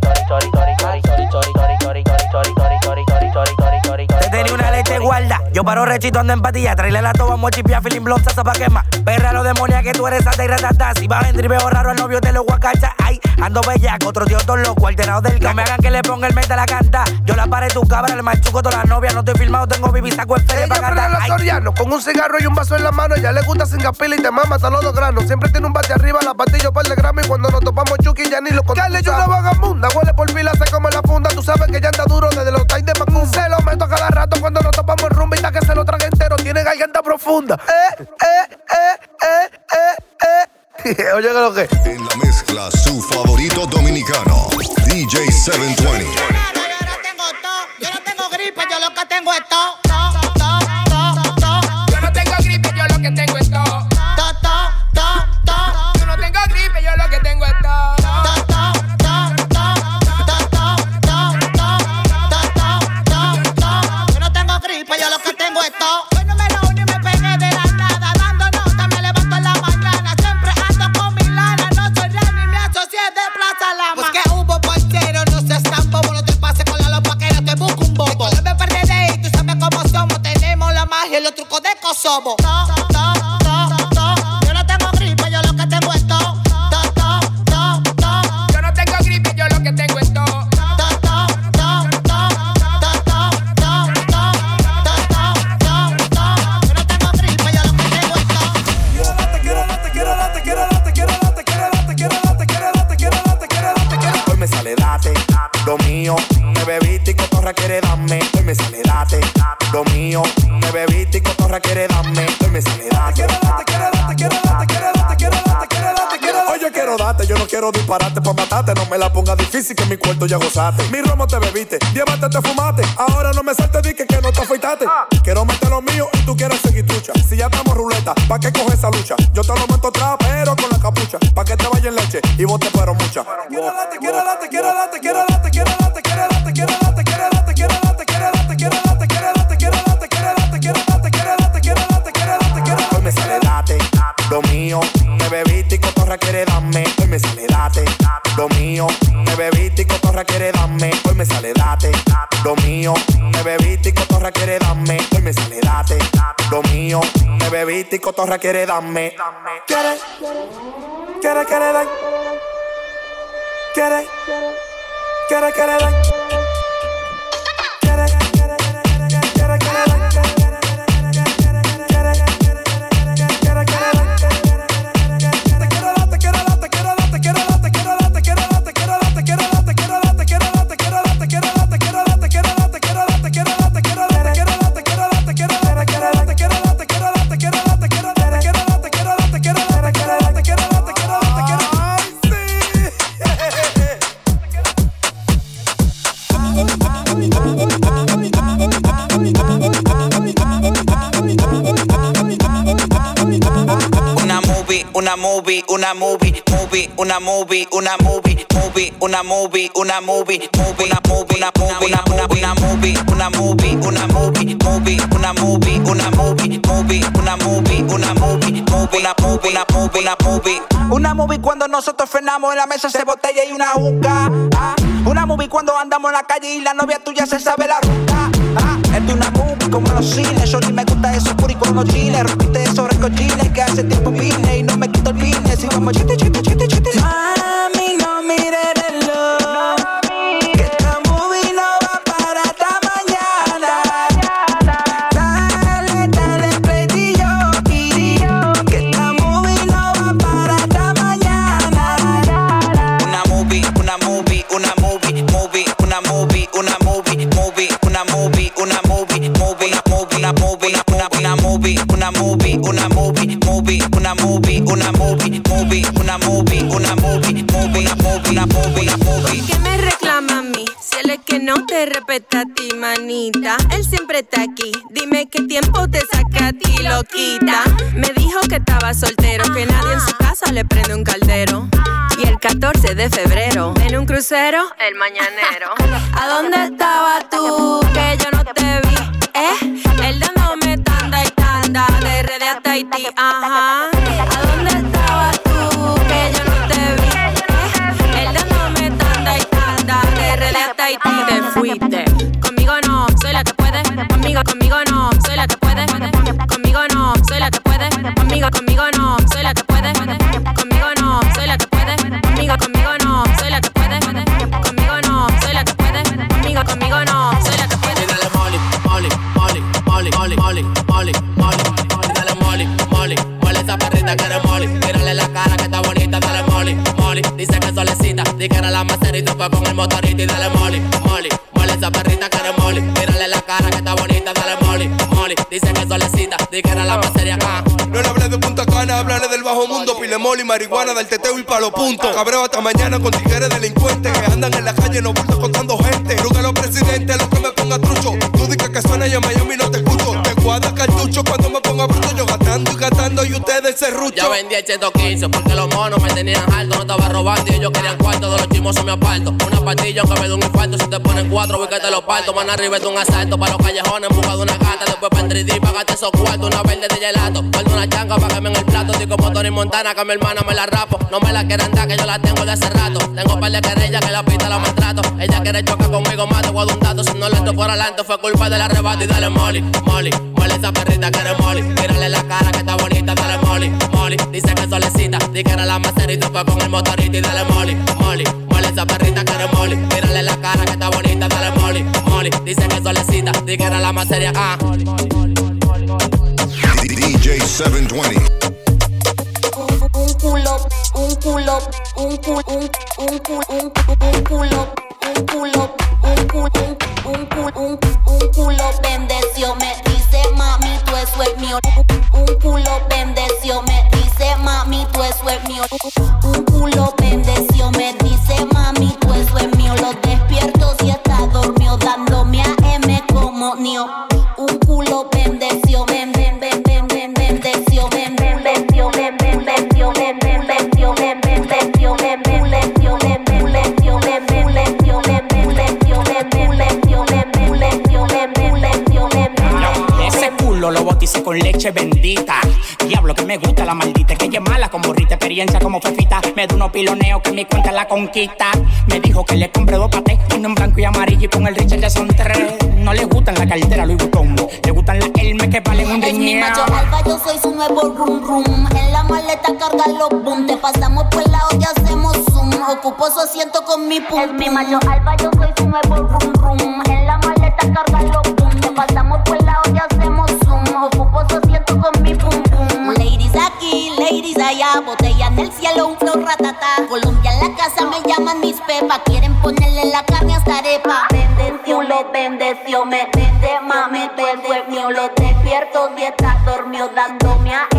Yo paro rechito ando en patilla. Traile la toba, mochipia, feeling block, salsa pa' quema. Perra lo demonia que tú eres santa y ratata. Si vas en driveo raro al novio te lo guacacha. Ay, ando bellaco, otro tío todo loco, alternado del No me hagan que le ponga el meta a la canta. Yo la paré tu cabra, el machuco todas las novias. No estoy filmado, tengo bibi, saco Ella pa' cantar. la Ay. Soriano con un cigarro y un vaso en la mano. Ella le gusta sin gapila y te mama hasta los dos granos. Siempre tiene un bate arriba, la patilla par de gramos. Y cuando nos topamos Chucky ya ni lo contamos. yo una vagabunda, huele por pila, se come la funda. Tú sabes que ya anda duro desde los times de Macumba. Se lo meto cada rato cuando nos topamos rumba. Que se lo traga entero, tiene garganta profunda. Eh, eh, eh, eh, eh, eh. <laughs> Oye, que lo que. En la mezcla, su favorito dominicano, DJ 720. Yo no tengo gripe, yo lo que tengo es todo. somos. No, no, no, no. Yo no tengo gripe, yo lo que tengo es todo. Yo no tengo gripe, yo lo que tengo es todo. Lo mío, me bebiste y cotorra quiere darme, hoy me sale lo mío, me bebiste y cotorra quiere darme. Hoy me sale date. Quiero date, quiero date, quiero date, quiero date, quiero date, quiero date, quiero date. Oye, quiero date, yo no quiero dispararte pa' matarte. No me la ponga difícil que mi cuarto ya gozaste. Mi romo te bebiste, llévate, te fumaste. Ahora no me salte, di que, que no te afeitaste. Quiero meter lo mío y tú quieres seguir trucha. Si ya estamos ruleta, ¿pa' qué coge esa lucha? Yo te lo meto atrás, pero con la capucha. Pa' que te vaya en leche y vos te fueron mucha. Quiero date, quiero date, quiero date, quiero date, quiero date, quiere darme. Hoy me sale date, lo mío, me bebiste y cotorra quiere darme. Hoy me sale date, lo mío, me bebiste y cotorra quiere darme. Hoy me sale date, lo mío, me bebiste y cotorra quiere darme. Quiere, quiere, quiere dar. Quiere. Quiere, una movie, una movie, movie, una movie, una movie, movie, una movie, una movie, movie, una movie, una movie, una movie, una movie, una movie, una movie, movie, una movie, una movie, movie, una movie, una movie, movie, una movie, una movie, una movie. Una movie cuando nosotros frenamos en la mesa se botella y una juca. Ah, Una movie cuando andamos en la calle y la novia tuya se sabe la ruta. Ah, es una movie como los cines. Solo me gusta eso puri con los chiles. Rompiste esos recochines que hace tiempo vine y no me tortolines y vamos chiti, chiti, chiti, chiti. Mami, no mires una movie, una movie, movie, una movie, una movie, movie, una movie, una movie, una movie. ¿Qué me reclama a mí? Si él es que no te respeta a ti, manita. Él siempre está aquí. Dime qué tiempo te saca a ti, loquita. Me dijo que estaba soltero, que nadie en su casa le prende un caldero. Y el 14 de febrero, en un crucero, el mañanero. <laughs> ¿A dónde estabas tú? Que yo Haití, ajá. ¿A dónde estabas tú? Que yo no te vi. ¿Eh? Él dándome tanda y tanda, de RD hasta Haití. Te fuiste. Conmigo no, soy la que puede. Conmigo, conmigo no, soy la que puede. Conmigo no, soy la que puede. Conmigo, conmigo no, soy la que puede. Molly Molly. Mírale la cara que está bonita, dale Molly, Molly. Dice que solecita, di que era la macerita fue con el motorito y dale Molly, Molly, Molly esa perrita que eres Molly. Mírale la cara que está bonita, dale Molly, Molly. Dice que solecita, di que era la macería, ah. No le hablé de Punta Cana, hablarle del bajo mundo, pile moli, marihuana, del teteo y pa' los puntos. Cabreo hasta mañana con tigres delincuentes que andan en la calle, no bultos contando gente. Nunca los presidentes, lo que me ponga trucho. Tú dices que suena y en Miami no te escucho. Te guarda cartucho cuando me ponga bruto, yo y gastando y ustedes se rucho. Ya vendí el 115 porque los monos me tenían alto. No estaba robando y ellos querían cuarto. De los chimosos me aparto. Una pastilla aunque me dé un infarto. Si te ponen cuatro, voy que te los parto. Man arriba es un asalto para los callejones en busca de una gata. Después para el 3D, pagate esos cuartos. Una verde de gelato. Guardo una changa para que me en el plato. Estoy como Tony Montana que mi hermana me la rapo. No me la quieren dar que yo la tengo de hace rato. Tengo un par de querellas que la pista la maltrato. Ella quiere chocar conmigo más guardo un dato. Si no le estoy por adelante fue culpa del arrebato. Y dale Molly, Molly, Molly esa perrita que eres Molly. Mírale la cara que está bonita, dale Molly, Molly. Dice que solecita, di que era la macerita fue con el motorito y dale Molly, Molly, Molly esa perrita que eres Molly. Mírale la cara que está bonita, dale Molly, Molly. Dice que solecita, di que era la macería, ah. DJ 720. Un culo, un culo culo, un culo, un, un culo, un, un culo, un culo, un culo, un, un culo, un, un culo bendeció, me dice mami, tú eso es mío. mueve culo experiencia como fefita. Me da unos piloneos que mi cuenta la conquista. Me dijo que le compré dos patés, uno en blanco y amarillo y con el Richard ya son tres. No le gustan la cartera Louis Vuitton, le gustan las Hermes que valen un Es mi riñón. macho alfa, yo soy su nuevo rum rum. En la maleta carga los boom. Te pasamos por el lado y hacemos zoom. Ocupo su asiento con mi pum. Es mi macho alfa, yo soy su nuevo rum rum. Llaman mis pepas. Quieren ponerle la carne hasta arepa. Bendeció, lo bendeció, me dice mami, tú eres mío. Lo despierto si estás dormido, dándome a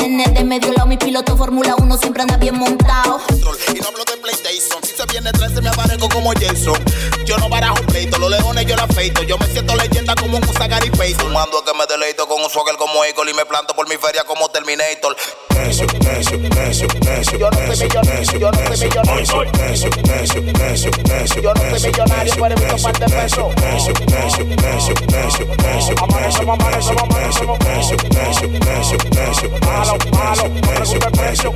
en el de medio lado. Mi piloto Fórmula 1 siempre anda bien montado. Y no hablo de PlayStation. Si se viene atrás, se me aparezco como Jason. Yo no barajo pleito, los leones yo la afeito. Yo me siento leyenda como un Gary Pace. Fumando que me deleito con un swagger como Eagle y me planto por mi feria como Terminator. Yo no soy millonario, yo no soy millonario. Yo no soy pero par de pesos. Eso, eso, eso, eso, eso. Amanecemos, amanecemos, amanecemos. Eso, eso, eso, eso. malo, malo, preso, preso.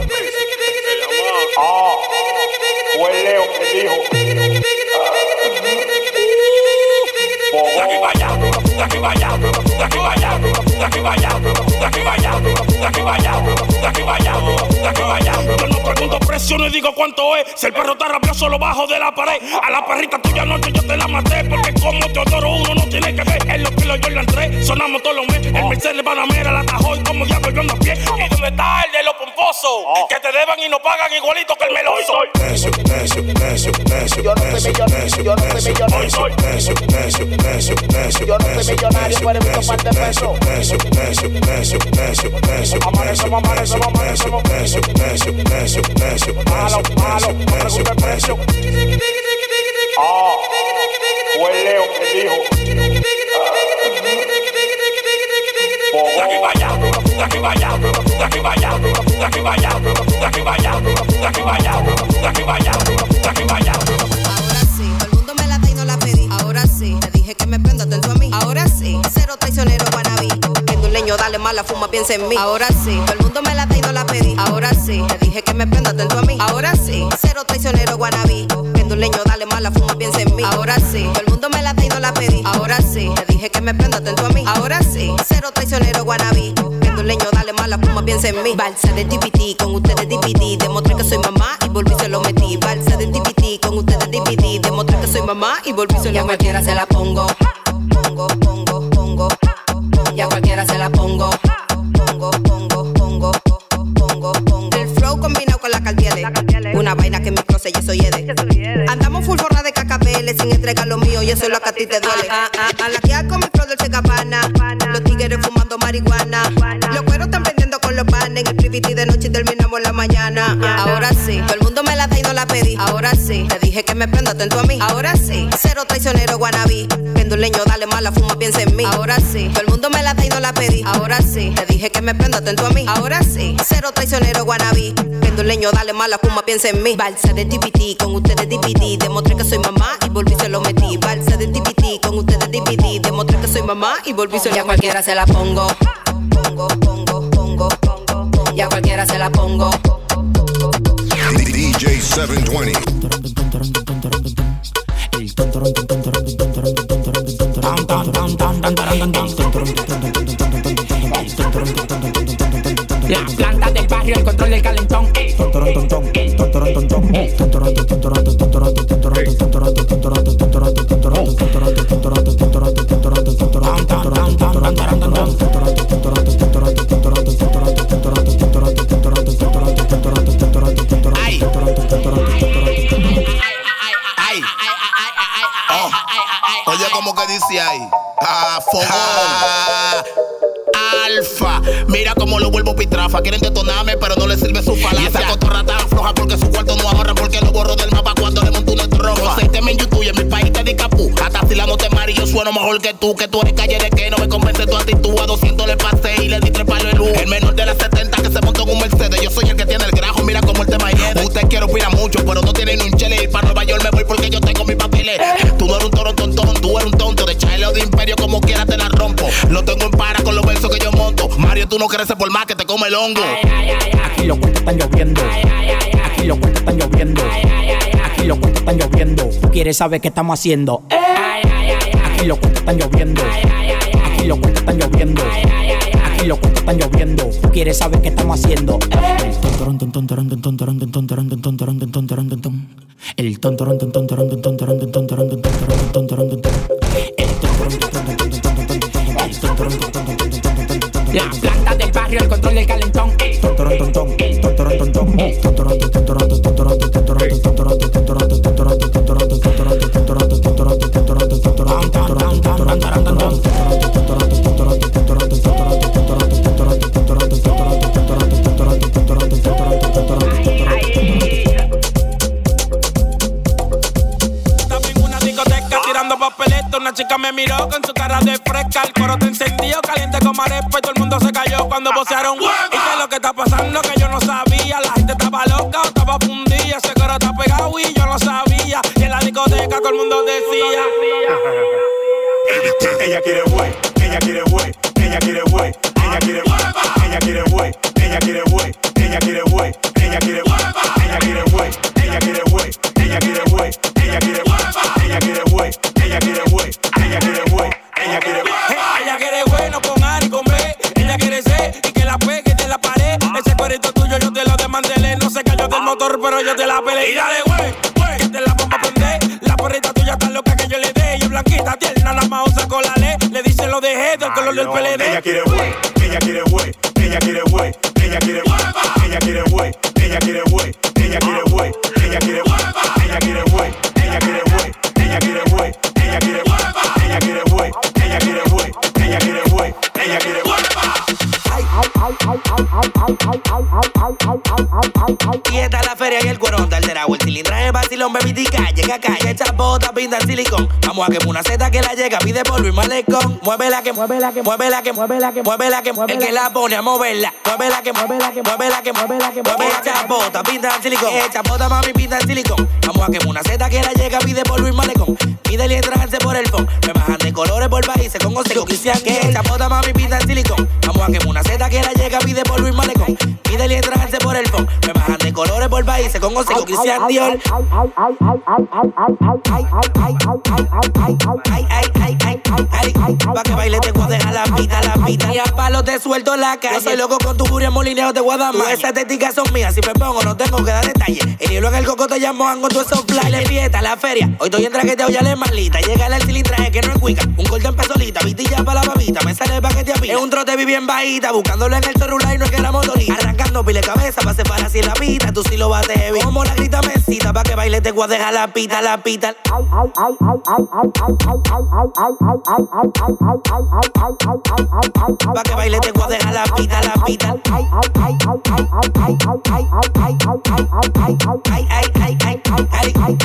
Ah, fue Leo que dijo. Uh, por... Aquí vaya, aquí vaya, aquí vaya. Aquí allá, de aquí allá, de aquí allá, de aquí allá, de aquí allá. Yo no pregunto precio ni digo cuánto es. Si el perro está rabioso, lo bajo de la pared. A la perrita tuya anoche yo te la maté. Porque como te adoro uno no tiene que ver. En los kilos yo la entré, sonamos todos los meses. El Mercedes Panamera la tajó y como diablo yo ando a pie. ¿Y dónde está el de los pomposos? Que te deban y no pagan igualito que el meloso. Eso, eso, eso. Yo no soy millonario, yo no soy millonario. Yo no soy millonario, pero Ahora sí, cero traicionero para Viendo un leño, dale mala fuma, piensa en mí. Ahora sí, todo el mundo me la da y no la pedí. Ahora sí, te dije que me prenda atento a mí. Ahora sí, cero traicionero guanabí. Viendo un leño, dale mala fuma, piensa en mí. Ahora sí, todo el mundo me la da y no la pedí. Ahora sí, te dije que me prenda atento a mí. Ahora sí, cero traicionero guanabí. Viendo un leño, dale mala fuma, piensa en mí. Balsa de DVD, con ustedes DVD. Demostré que soy mamá y volví se lo metí. Balsa de DVD, con ustedes DVD. Demostré que soy mamá y volví se lo metí. Y a cualquiera se la pongo. Pongo, pongo, pongo. Y a cualquiera se la pongo. Pongo, pongo, pongo. Pongo, pongo. El flow combinado con la cartiele. Una vaina que mi closet y eso yede. Andamos full forra de cacabeles sin entregar lo mío y eso es lo que a ti te duele. Ah, ah, ah, a la que con mi flow del Gabbana. Los tigres fumando marihuana. Los cueros están prendiendo con los panes. En el privity de noche y terminamos en la mañana. Ah, Ahora sí, todo el mundo me la da y no la pedí. Ahora sí, te dije que me prendo atento a mí. Ahora sí, cero traicionero guanabí. Penduleño, dale mala fuma, piensa en mí. Ahora sí, todo el mundo me la da y la pedí. Ahora sí, te dije que me prendo atento a mí. Ahora sí, cero traicionero guanabí. Penduleño, dale mala fuma, piensa en mí. Balsa de DVD, con ustedes DVD. Demostré que soy mamá y volví se lo metí. Balsa de DVD, con ustedes DVD. Demostré que soy mamá y volví se lo metí. Y a cualquiera se la pongo. Pongo, pongo, pongo, pongo. pongo. Y a cualquiera se la pongo. DJ 720. La planta del barrio, el control del calentón. dice ahí? Ah, fogón. Ah. Alfa, mira cómo lo vuelvo pitrafa. Quieren detonarme, pero no les sirve su falacia. Y esa cotorra tan floja porque su cuarto no ahorra. Porque lo borro del mapa cuando le monto una estrofa. Yo en YouTube y en mi país te di capú. Hasta si la no te mari, yo sueno mejor que tú. Que tú eres calle de que no me convence tu actitud. A 200 le pasé y le di tres palos de luz. El menor de las 70 que se montó en un Mercedes. Yo soy el que tiene el grajo, mira cómo el tema es. Usted quiere opinar mucho, pero no tienen un chile y para no imperio, como quiera te la rompo. Lo tengo en para con los versos que yo monto. Mario, tú no creces por más que te come el hongo. Aquí los cuentos están lloviendo. Aquí los cuentos están lloviendo. Aquí los cuentos están lloviendo. Tú quieres saber qué estamos haciendo. Aquí los cuentos están lloviendo. Aquí los cuentos están lloviendo. Aquí los cuentos están lloviendo. Tú quieres saber qué estamos haciendo. El la planta del barrio, el control del calentón. Eh. Eh. Chica me miró con su cara de fresca. El coro te encendió, caliente como arepa. Y todo el mundo se cayó cuando vocearon. ¿Y qué es lo que está pasando? Que yo no sabía. La gente estaba loca o estaba fundida. Ese coro está pegado y yo no sabía. Y en la discoteca todo el mundo decía. <laughs> Ella quiere güey, ella quiere güey, ella quiere güey, ella quiere güey, ella quiere güey, ella quiere yo te la peleé. Y dale, güey, güey, que te la bomba a prender. La porrita tuya está loca que yo le dé. Y es blanquita, tierna, la mouse con la ley. Le dice lo dejé del color del PLD. Ella quiere güey, ella quiere güey, ella quiere güey, ella quiere güey, ella quiere güey, ella quiere güey, ella quiere güey, ella quiere güey, ella quiere güey, ella quiere güey, ella quiere güey, ella quiere güey, ella quiere güey, ella quiere güey, ella quiere güey, ella quiere güey. Esta la feria y el cuerón del alterago El cilindraje vacilón, baby tica Llega acá. Y echa bota, pinta en silicón. Vamos a quemar una seta que la llega Pide polvo y malecón. Muévela que, muévela que, muévela que, muévela que, muévela que. El que la pone a moverla Muévela que, muévela que, muévela que, muévela que Mueve echa bota, pinta en silicón. Echa bota, mami, pinta en silicón. Vamos a quemar una seta que la llega Pide polvo y malecón. Pide y entrarse por el phone. Me bajan de colores por países Con Osico Cristian que echa bota, mami, pinta en silicón. Vamos a quemar una seta que la llega Pide polvo y malecón. Pide y entrarse por el phone. Me bajan colores por países Con Osico Cristian Dior Pa' que baile te voy a dejar la pita, la pita Y a palo te suelto la calle Yo soy loco con tu furia molineo te voy a dar más Esas téticas son mías, si me pongo no tengo que dar detalles El hielo en el coco te llamo con todos esos flyers fiesta, la feria Hoy estoy en traqueteo, ya le malita Llega el cilindraje que no es cuica Un corte en pesolita, vitilla pa' la babita Me sale pa' que te apita Es un trote bien bajita Buscándolo en el celular y no es que la motorita Arrancando pile cabeza pa' separar así la Tú sí lo vas heavy Como la grita mesita Pa' que baile te voy a la pita, la pita Pa' que baile te voy a la pita, la pita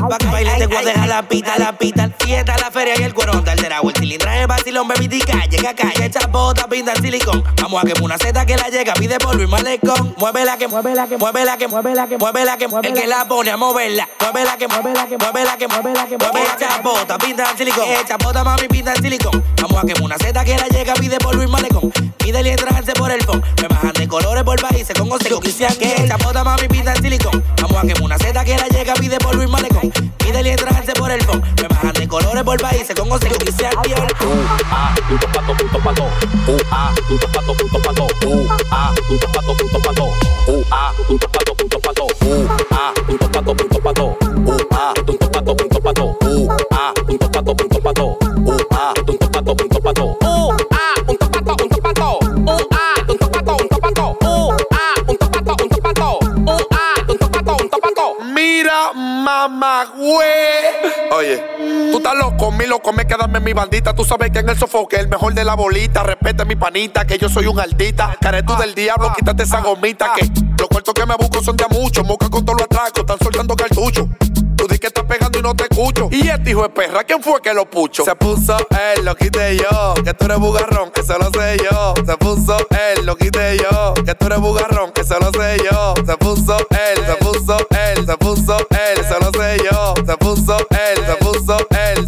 Pa' que baile te voy a dejar la pita, la pita, fiesta, la feria y el cuerón del derago. El cilindra el vacilón, baby, tica, llega calle, echa bota, pinta el silicón. Vamos a quemar una seta que la llega, pide polvo y malecón. Muévela que, muévela que, muévela que, muévela que, muévela que, el que la pone a moverla. Muévela que, muévela que, muévela que, muévela que, muévela que, bota, pinta el silicón. Echa bota, mami, pinta el silicón. Vamos a quemar una seta que la llega, pide polvo y malecón. Pide y entrarse por el phone. Me bajan de colores por países con hocico cristian que echa bota, mami, pinta el silicón. Vamos a quemar una seta que la llega, pide malecón. Entrarse por el phone. Me bajan de colores por países con hocico cristian que Ah, punto pato, punto pato. Uh, ah, punto pato, punto pato. Uh, ah, punto pato, punto pato. Uh, ah, punto pato, punto pato. Uh, ah, punto pato, punto pato. Uh, ah, punto pato, punto pato. Uh, ah, punto pato, punto pato. Uh, ah, punto pato, punto pato. Oye, tú estás loco, mi loco, me quedarme en mi bandita. Tú sabes que en el sofoque el mejor de la bolita. Respete mi panita, que yo soy un altita. Caretu del diablo, quítate esa gomita. Que los cuartos que me busco son de a mucho. Moca con todos los atracos, están soltando cartucho. No te escucho. Y este hijo de perra, ¿quién fue que lo pucho? Se puso él, lo quité yo. Que tú eres bugarrón, que se lo sé yo. Se puso él, lo quité yo. Que tú eres bugarrón, que se lo sé yo. Se puso él, se puso él, se puso él, se lo sé yo. Se puso él, se puso él,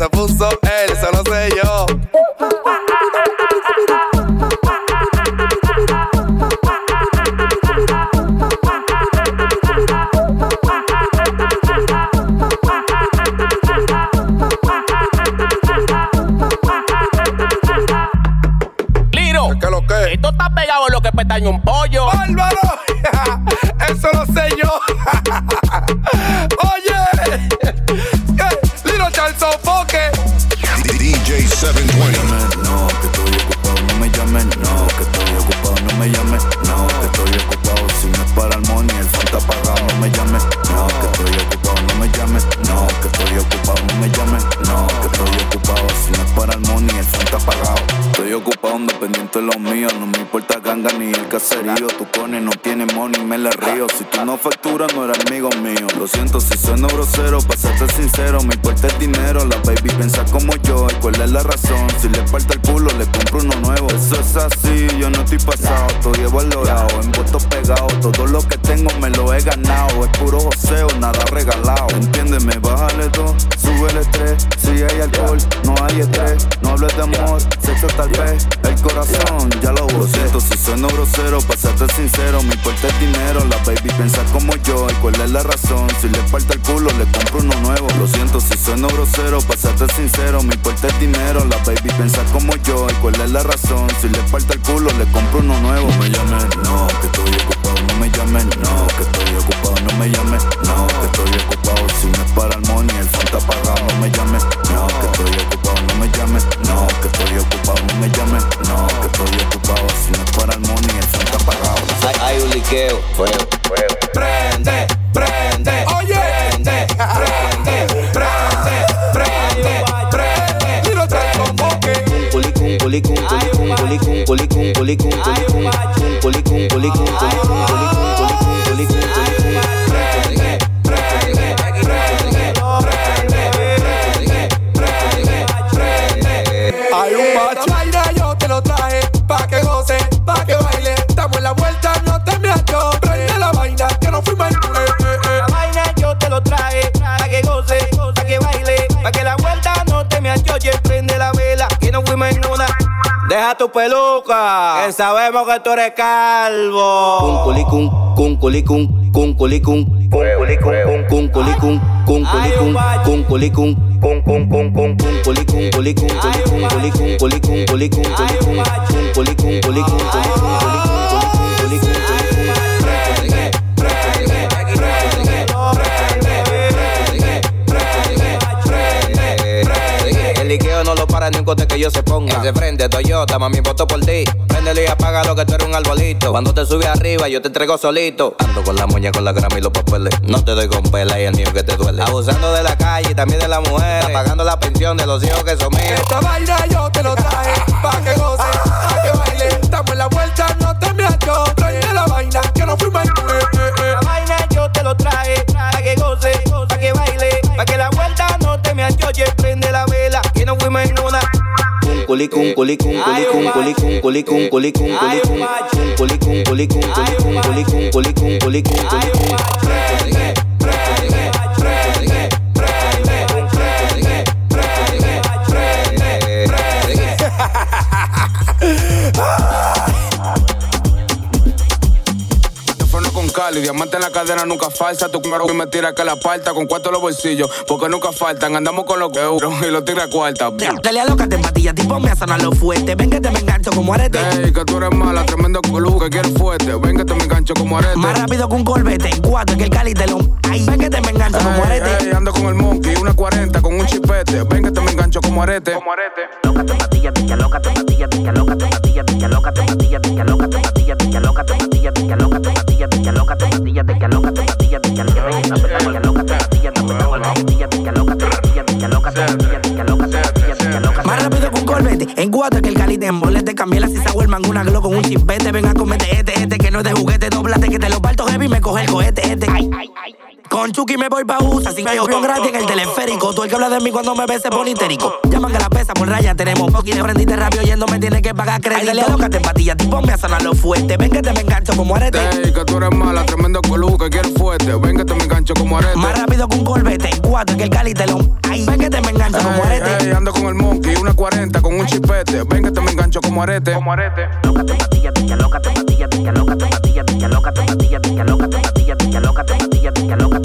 Si le falta Deja tu peluca, que sabemos que tú eres calvo. Cote que yo se ponga. De frente, Toyota, mami, voto por ti. Préndelo y apaga lo que tú eres un arbolito. Cuando te subes arriba, yo te entrego solito. Ando con la moña, con la grama y los papeles. No te doy con pela y el niño que te duele. Abusando de la calle y también de las mujeres. Pagando la pensión de los hijos que son míos. Esta vaina yo te lo traje, pa' que goce, pa' que baile. Damos la vuelta, no te me yo. Prende la vaina, que no eh, eh. La vaina yo te lo traje, para que goce, colicum, colicum, colicum, colicum, colicum, colicum, colicum, colicum, colicum, colicum, colicum, colicum, colicum, colicum, Ah! Con Cali, diamante en la cadena nunca falta. Tu número que me tira que la aparta con cuatro los bolsillos, porque nunca faltan. Andamos con los euros y los tigres a cuarta. Dale a loca, te empatilla, tipo me a lo fuerte. Ven que te me engancho como arete. Ey, que tú eres mala, tremendo culo, que quieres fuerte. Ven que te me engancho como arete. Más rápido que un colbete, en cuatro que el cali te lo. Ay, ven que te me engancho como Ey, arete. ey, ando con el monkey, una 40 con un chipete. Ven que te me engancho como arete. Como arete. Loca, te empatilla, pica, loca, te empatilla, pica, loca, te empatilla, pica, loca, te empatilla, pica, loca, te empatilla, pica, loca, te empatilla, loca, te empatilla, loca, loca, te loca, loca, loca, loca, loca, loca, loca. Más rápido que un en cuatro que el cali te embolete. Cambié la sisa el una glow con un chispete. Ven a comerte este, este, que no es de juguete. Doblate que te lo parto heavy, me coge el cohete, este. Ay, ay, ay. Con Chucky me voy pa' USA, sin gallo con gratis en el teleférico. Tú el que habla de mí cuando me ves se pone histérico. Llaman que la pesa por raya, tenemos poqui de prendiste rápido yendo, me tienes que pagar crédito. Ay, dale a loca, te empatilla, tipo me a sonar lo fuerte. Ven que te me engancho como arete. Ey, que tú eres mala, tremendo culo, que quieres fuerte. Ven que te me engancho como arete. Más rápido que un colbete, en cuatro que el cali te lo. Ay, ven que te me engancho como arete. ey, ando con el monkey, una 40 con un chipete. Ven que te me engancho como arete. Como arete. Loca, te empatilla, loca, te empatilla, loca, te empatilla, loca, te empatilla, loca, te empatilla, loca, te empatilla, loca, te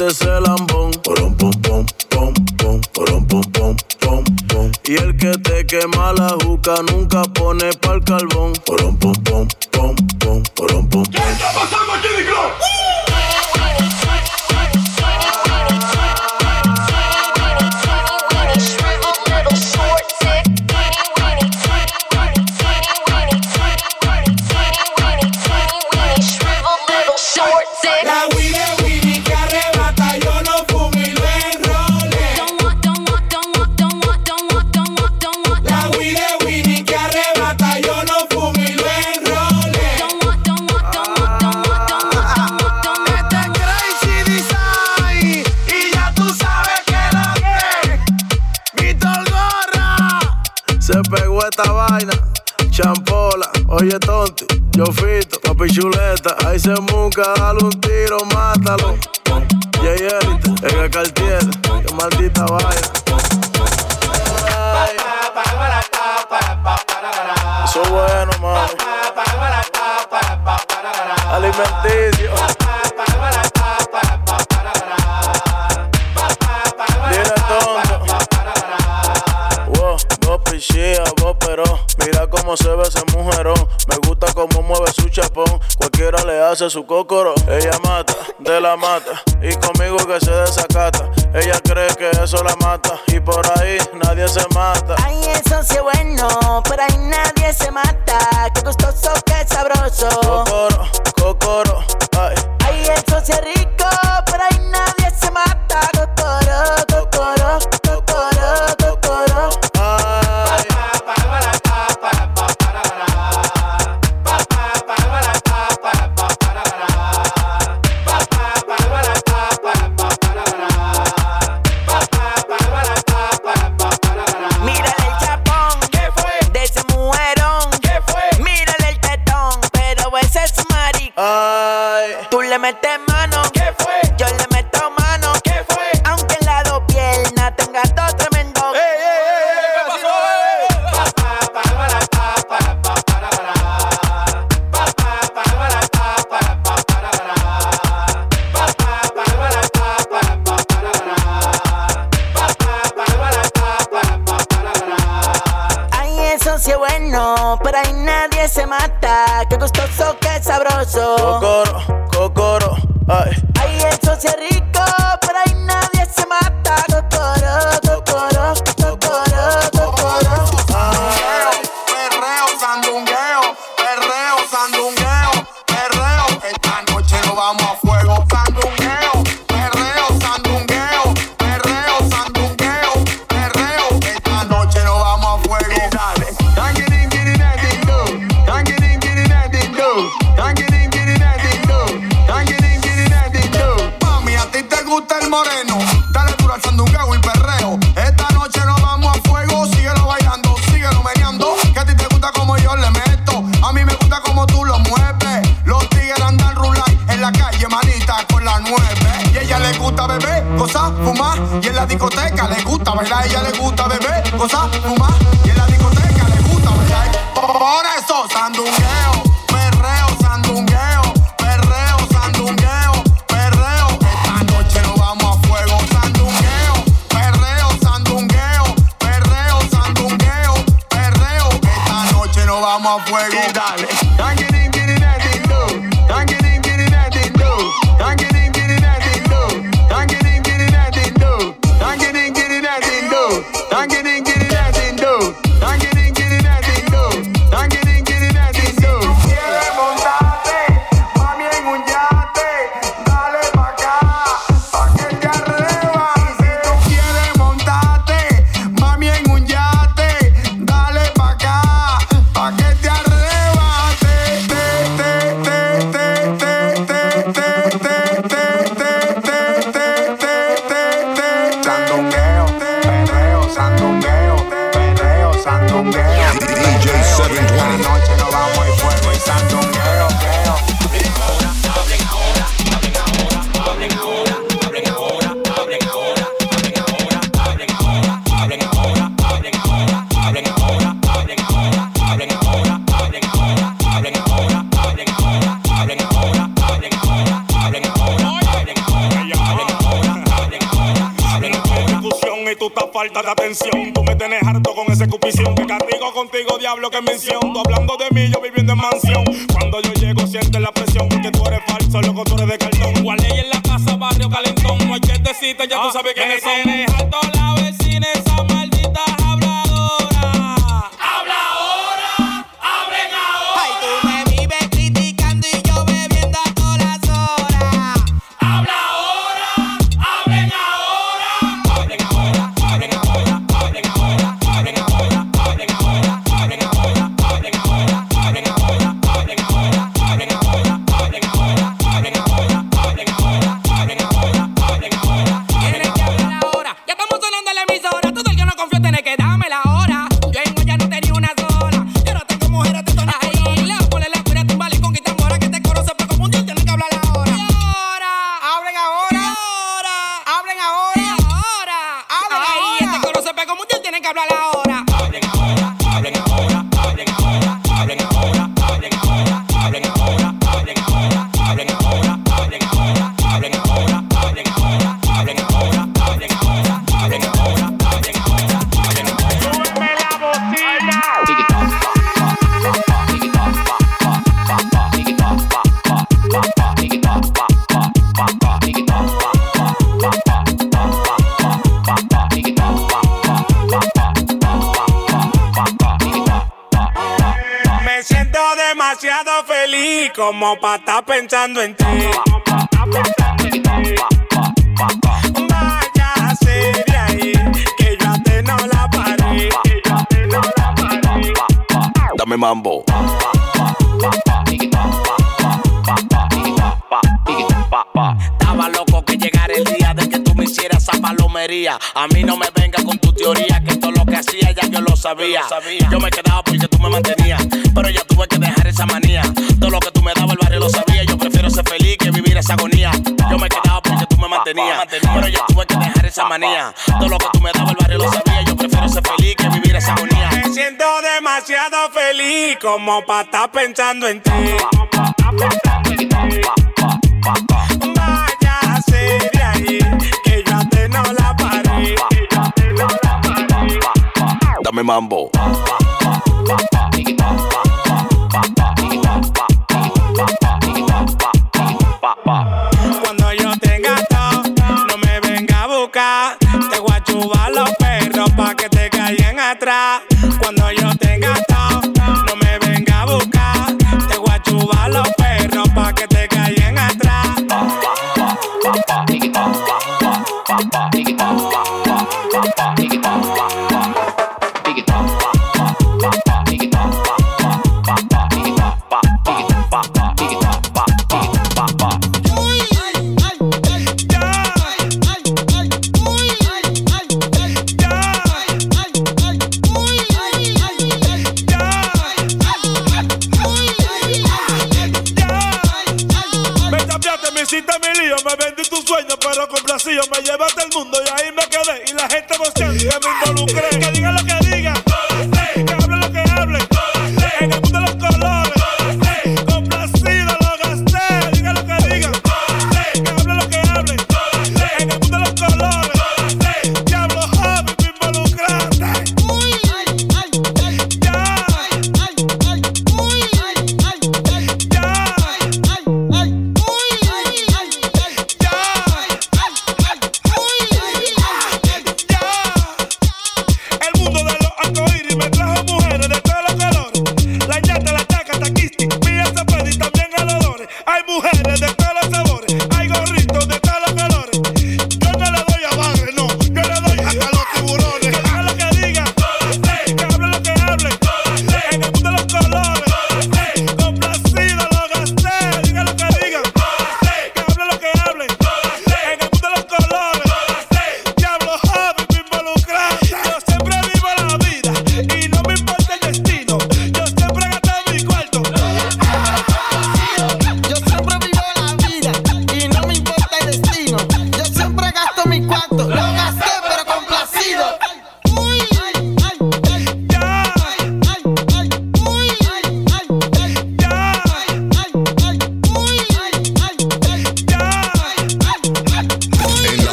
nunca falte ese lambón. Porom, pom, pom, pom, pom, porom, pom, pom, pom, pom. Y el que te quema la juca nunca pone pa'l carbón. Porom, pom, pom, pom, pom, porom, pom, pom. Esta vaina, champola, oye tonti, yo fito, papi chuleta, ahí se muca, dale un tiro, mátalo. Jay Elite, en el Cartier, qué maldita vaina. Eso es bueno, mano. Alimenticio. Su cocoro. Ella le gusta beber, gozar, fumar. Pensando en ti.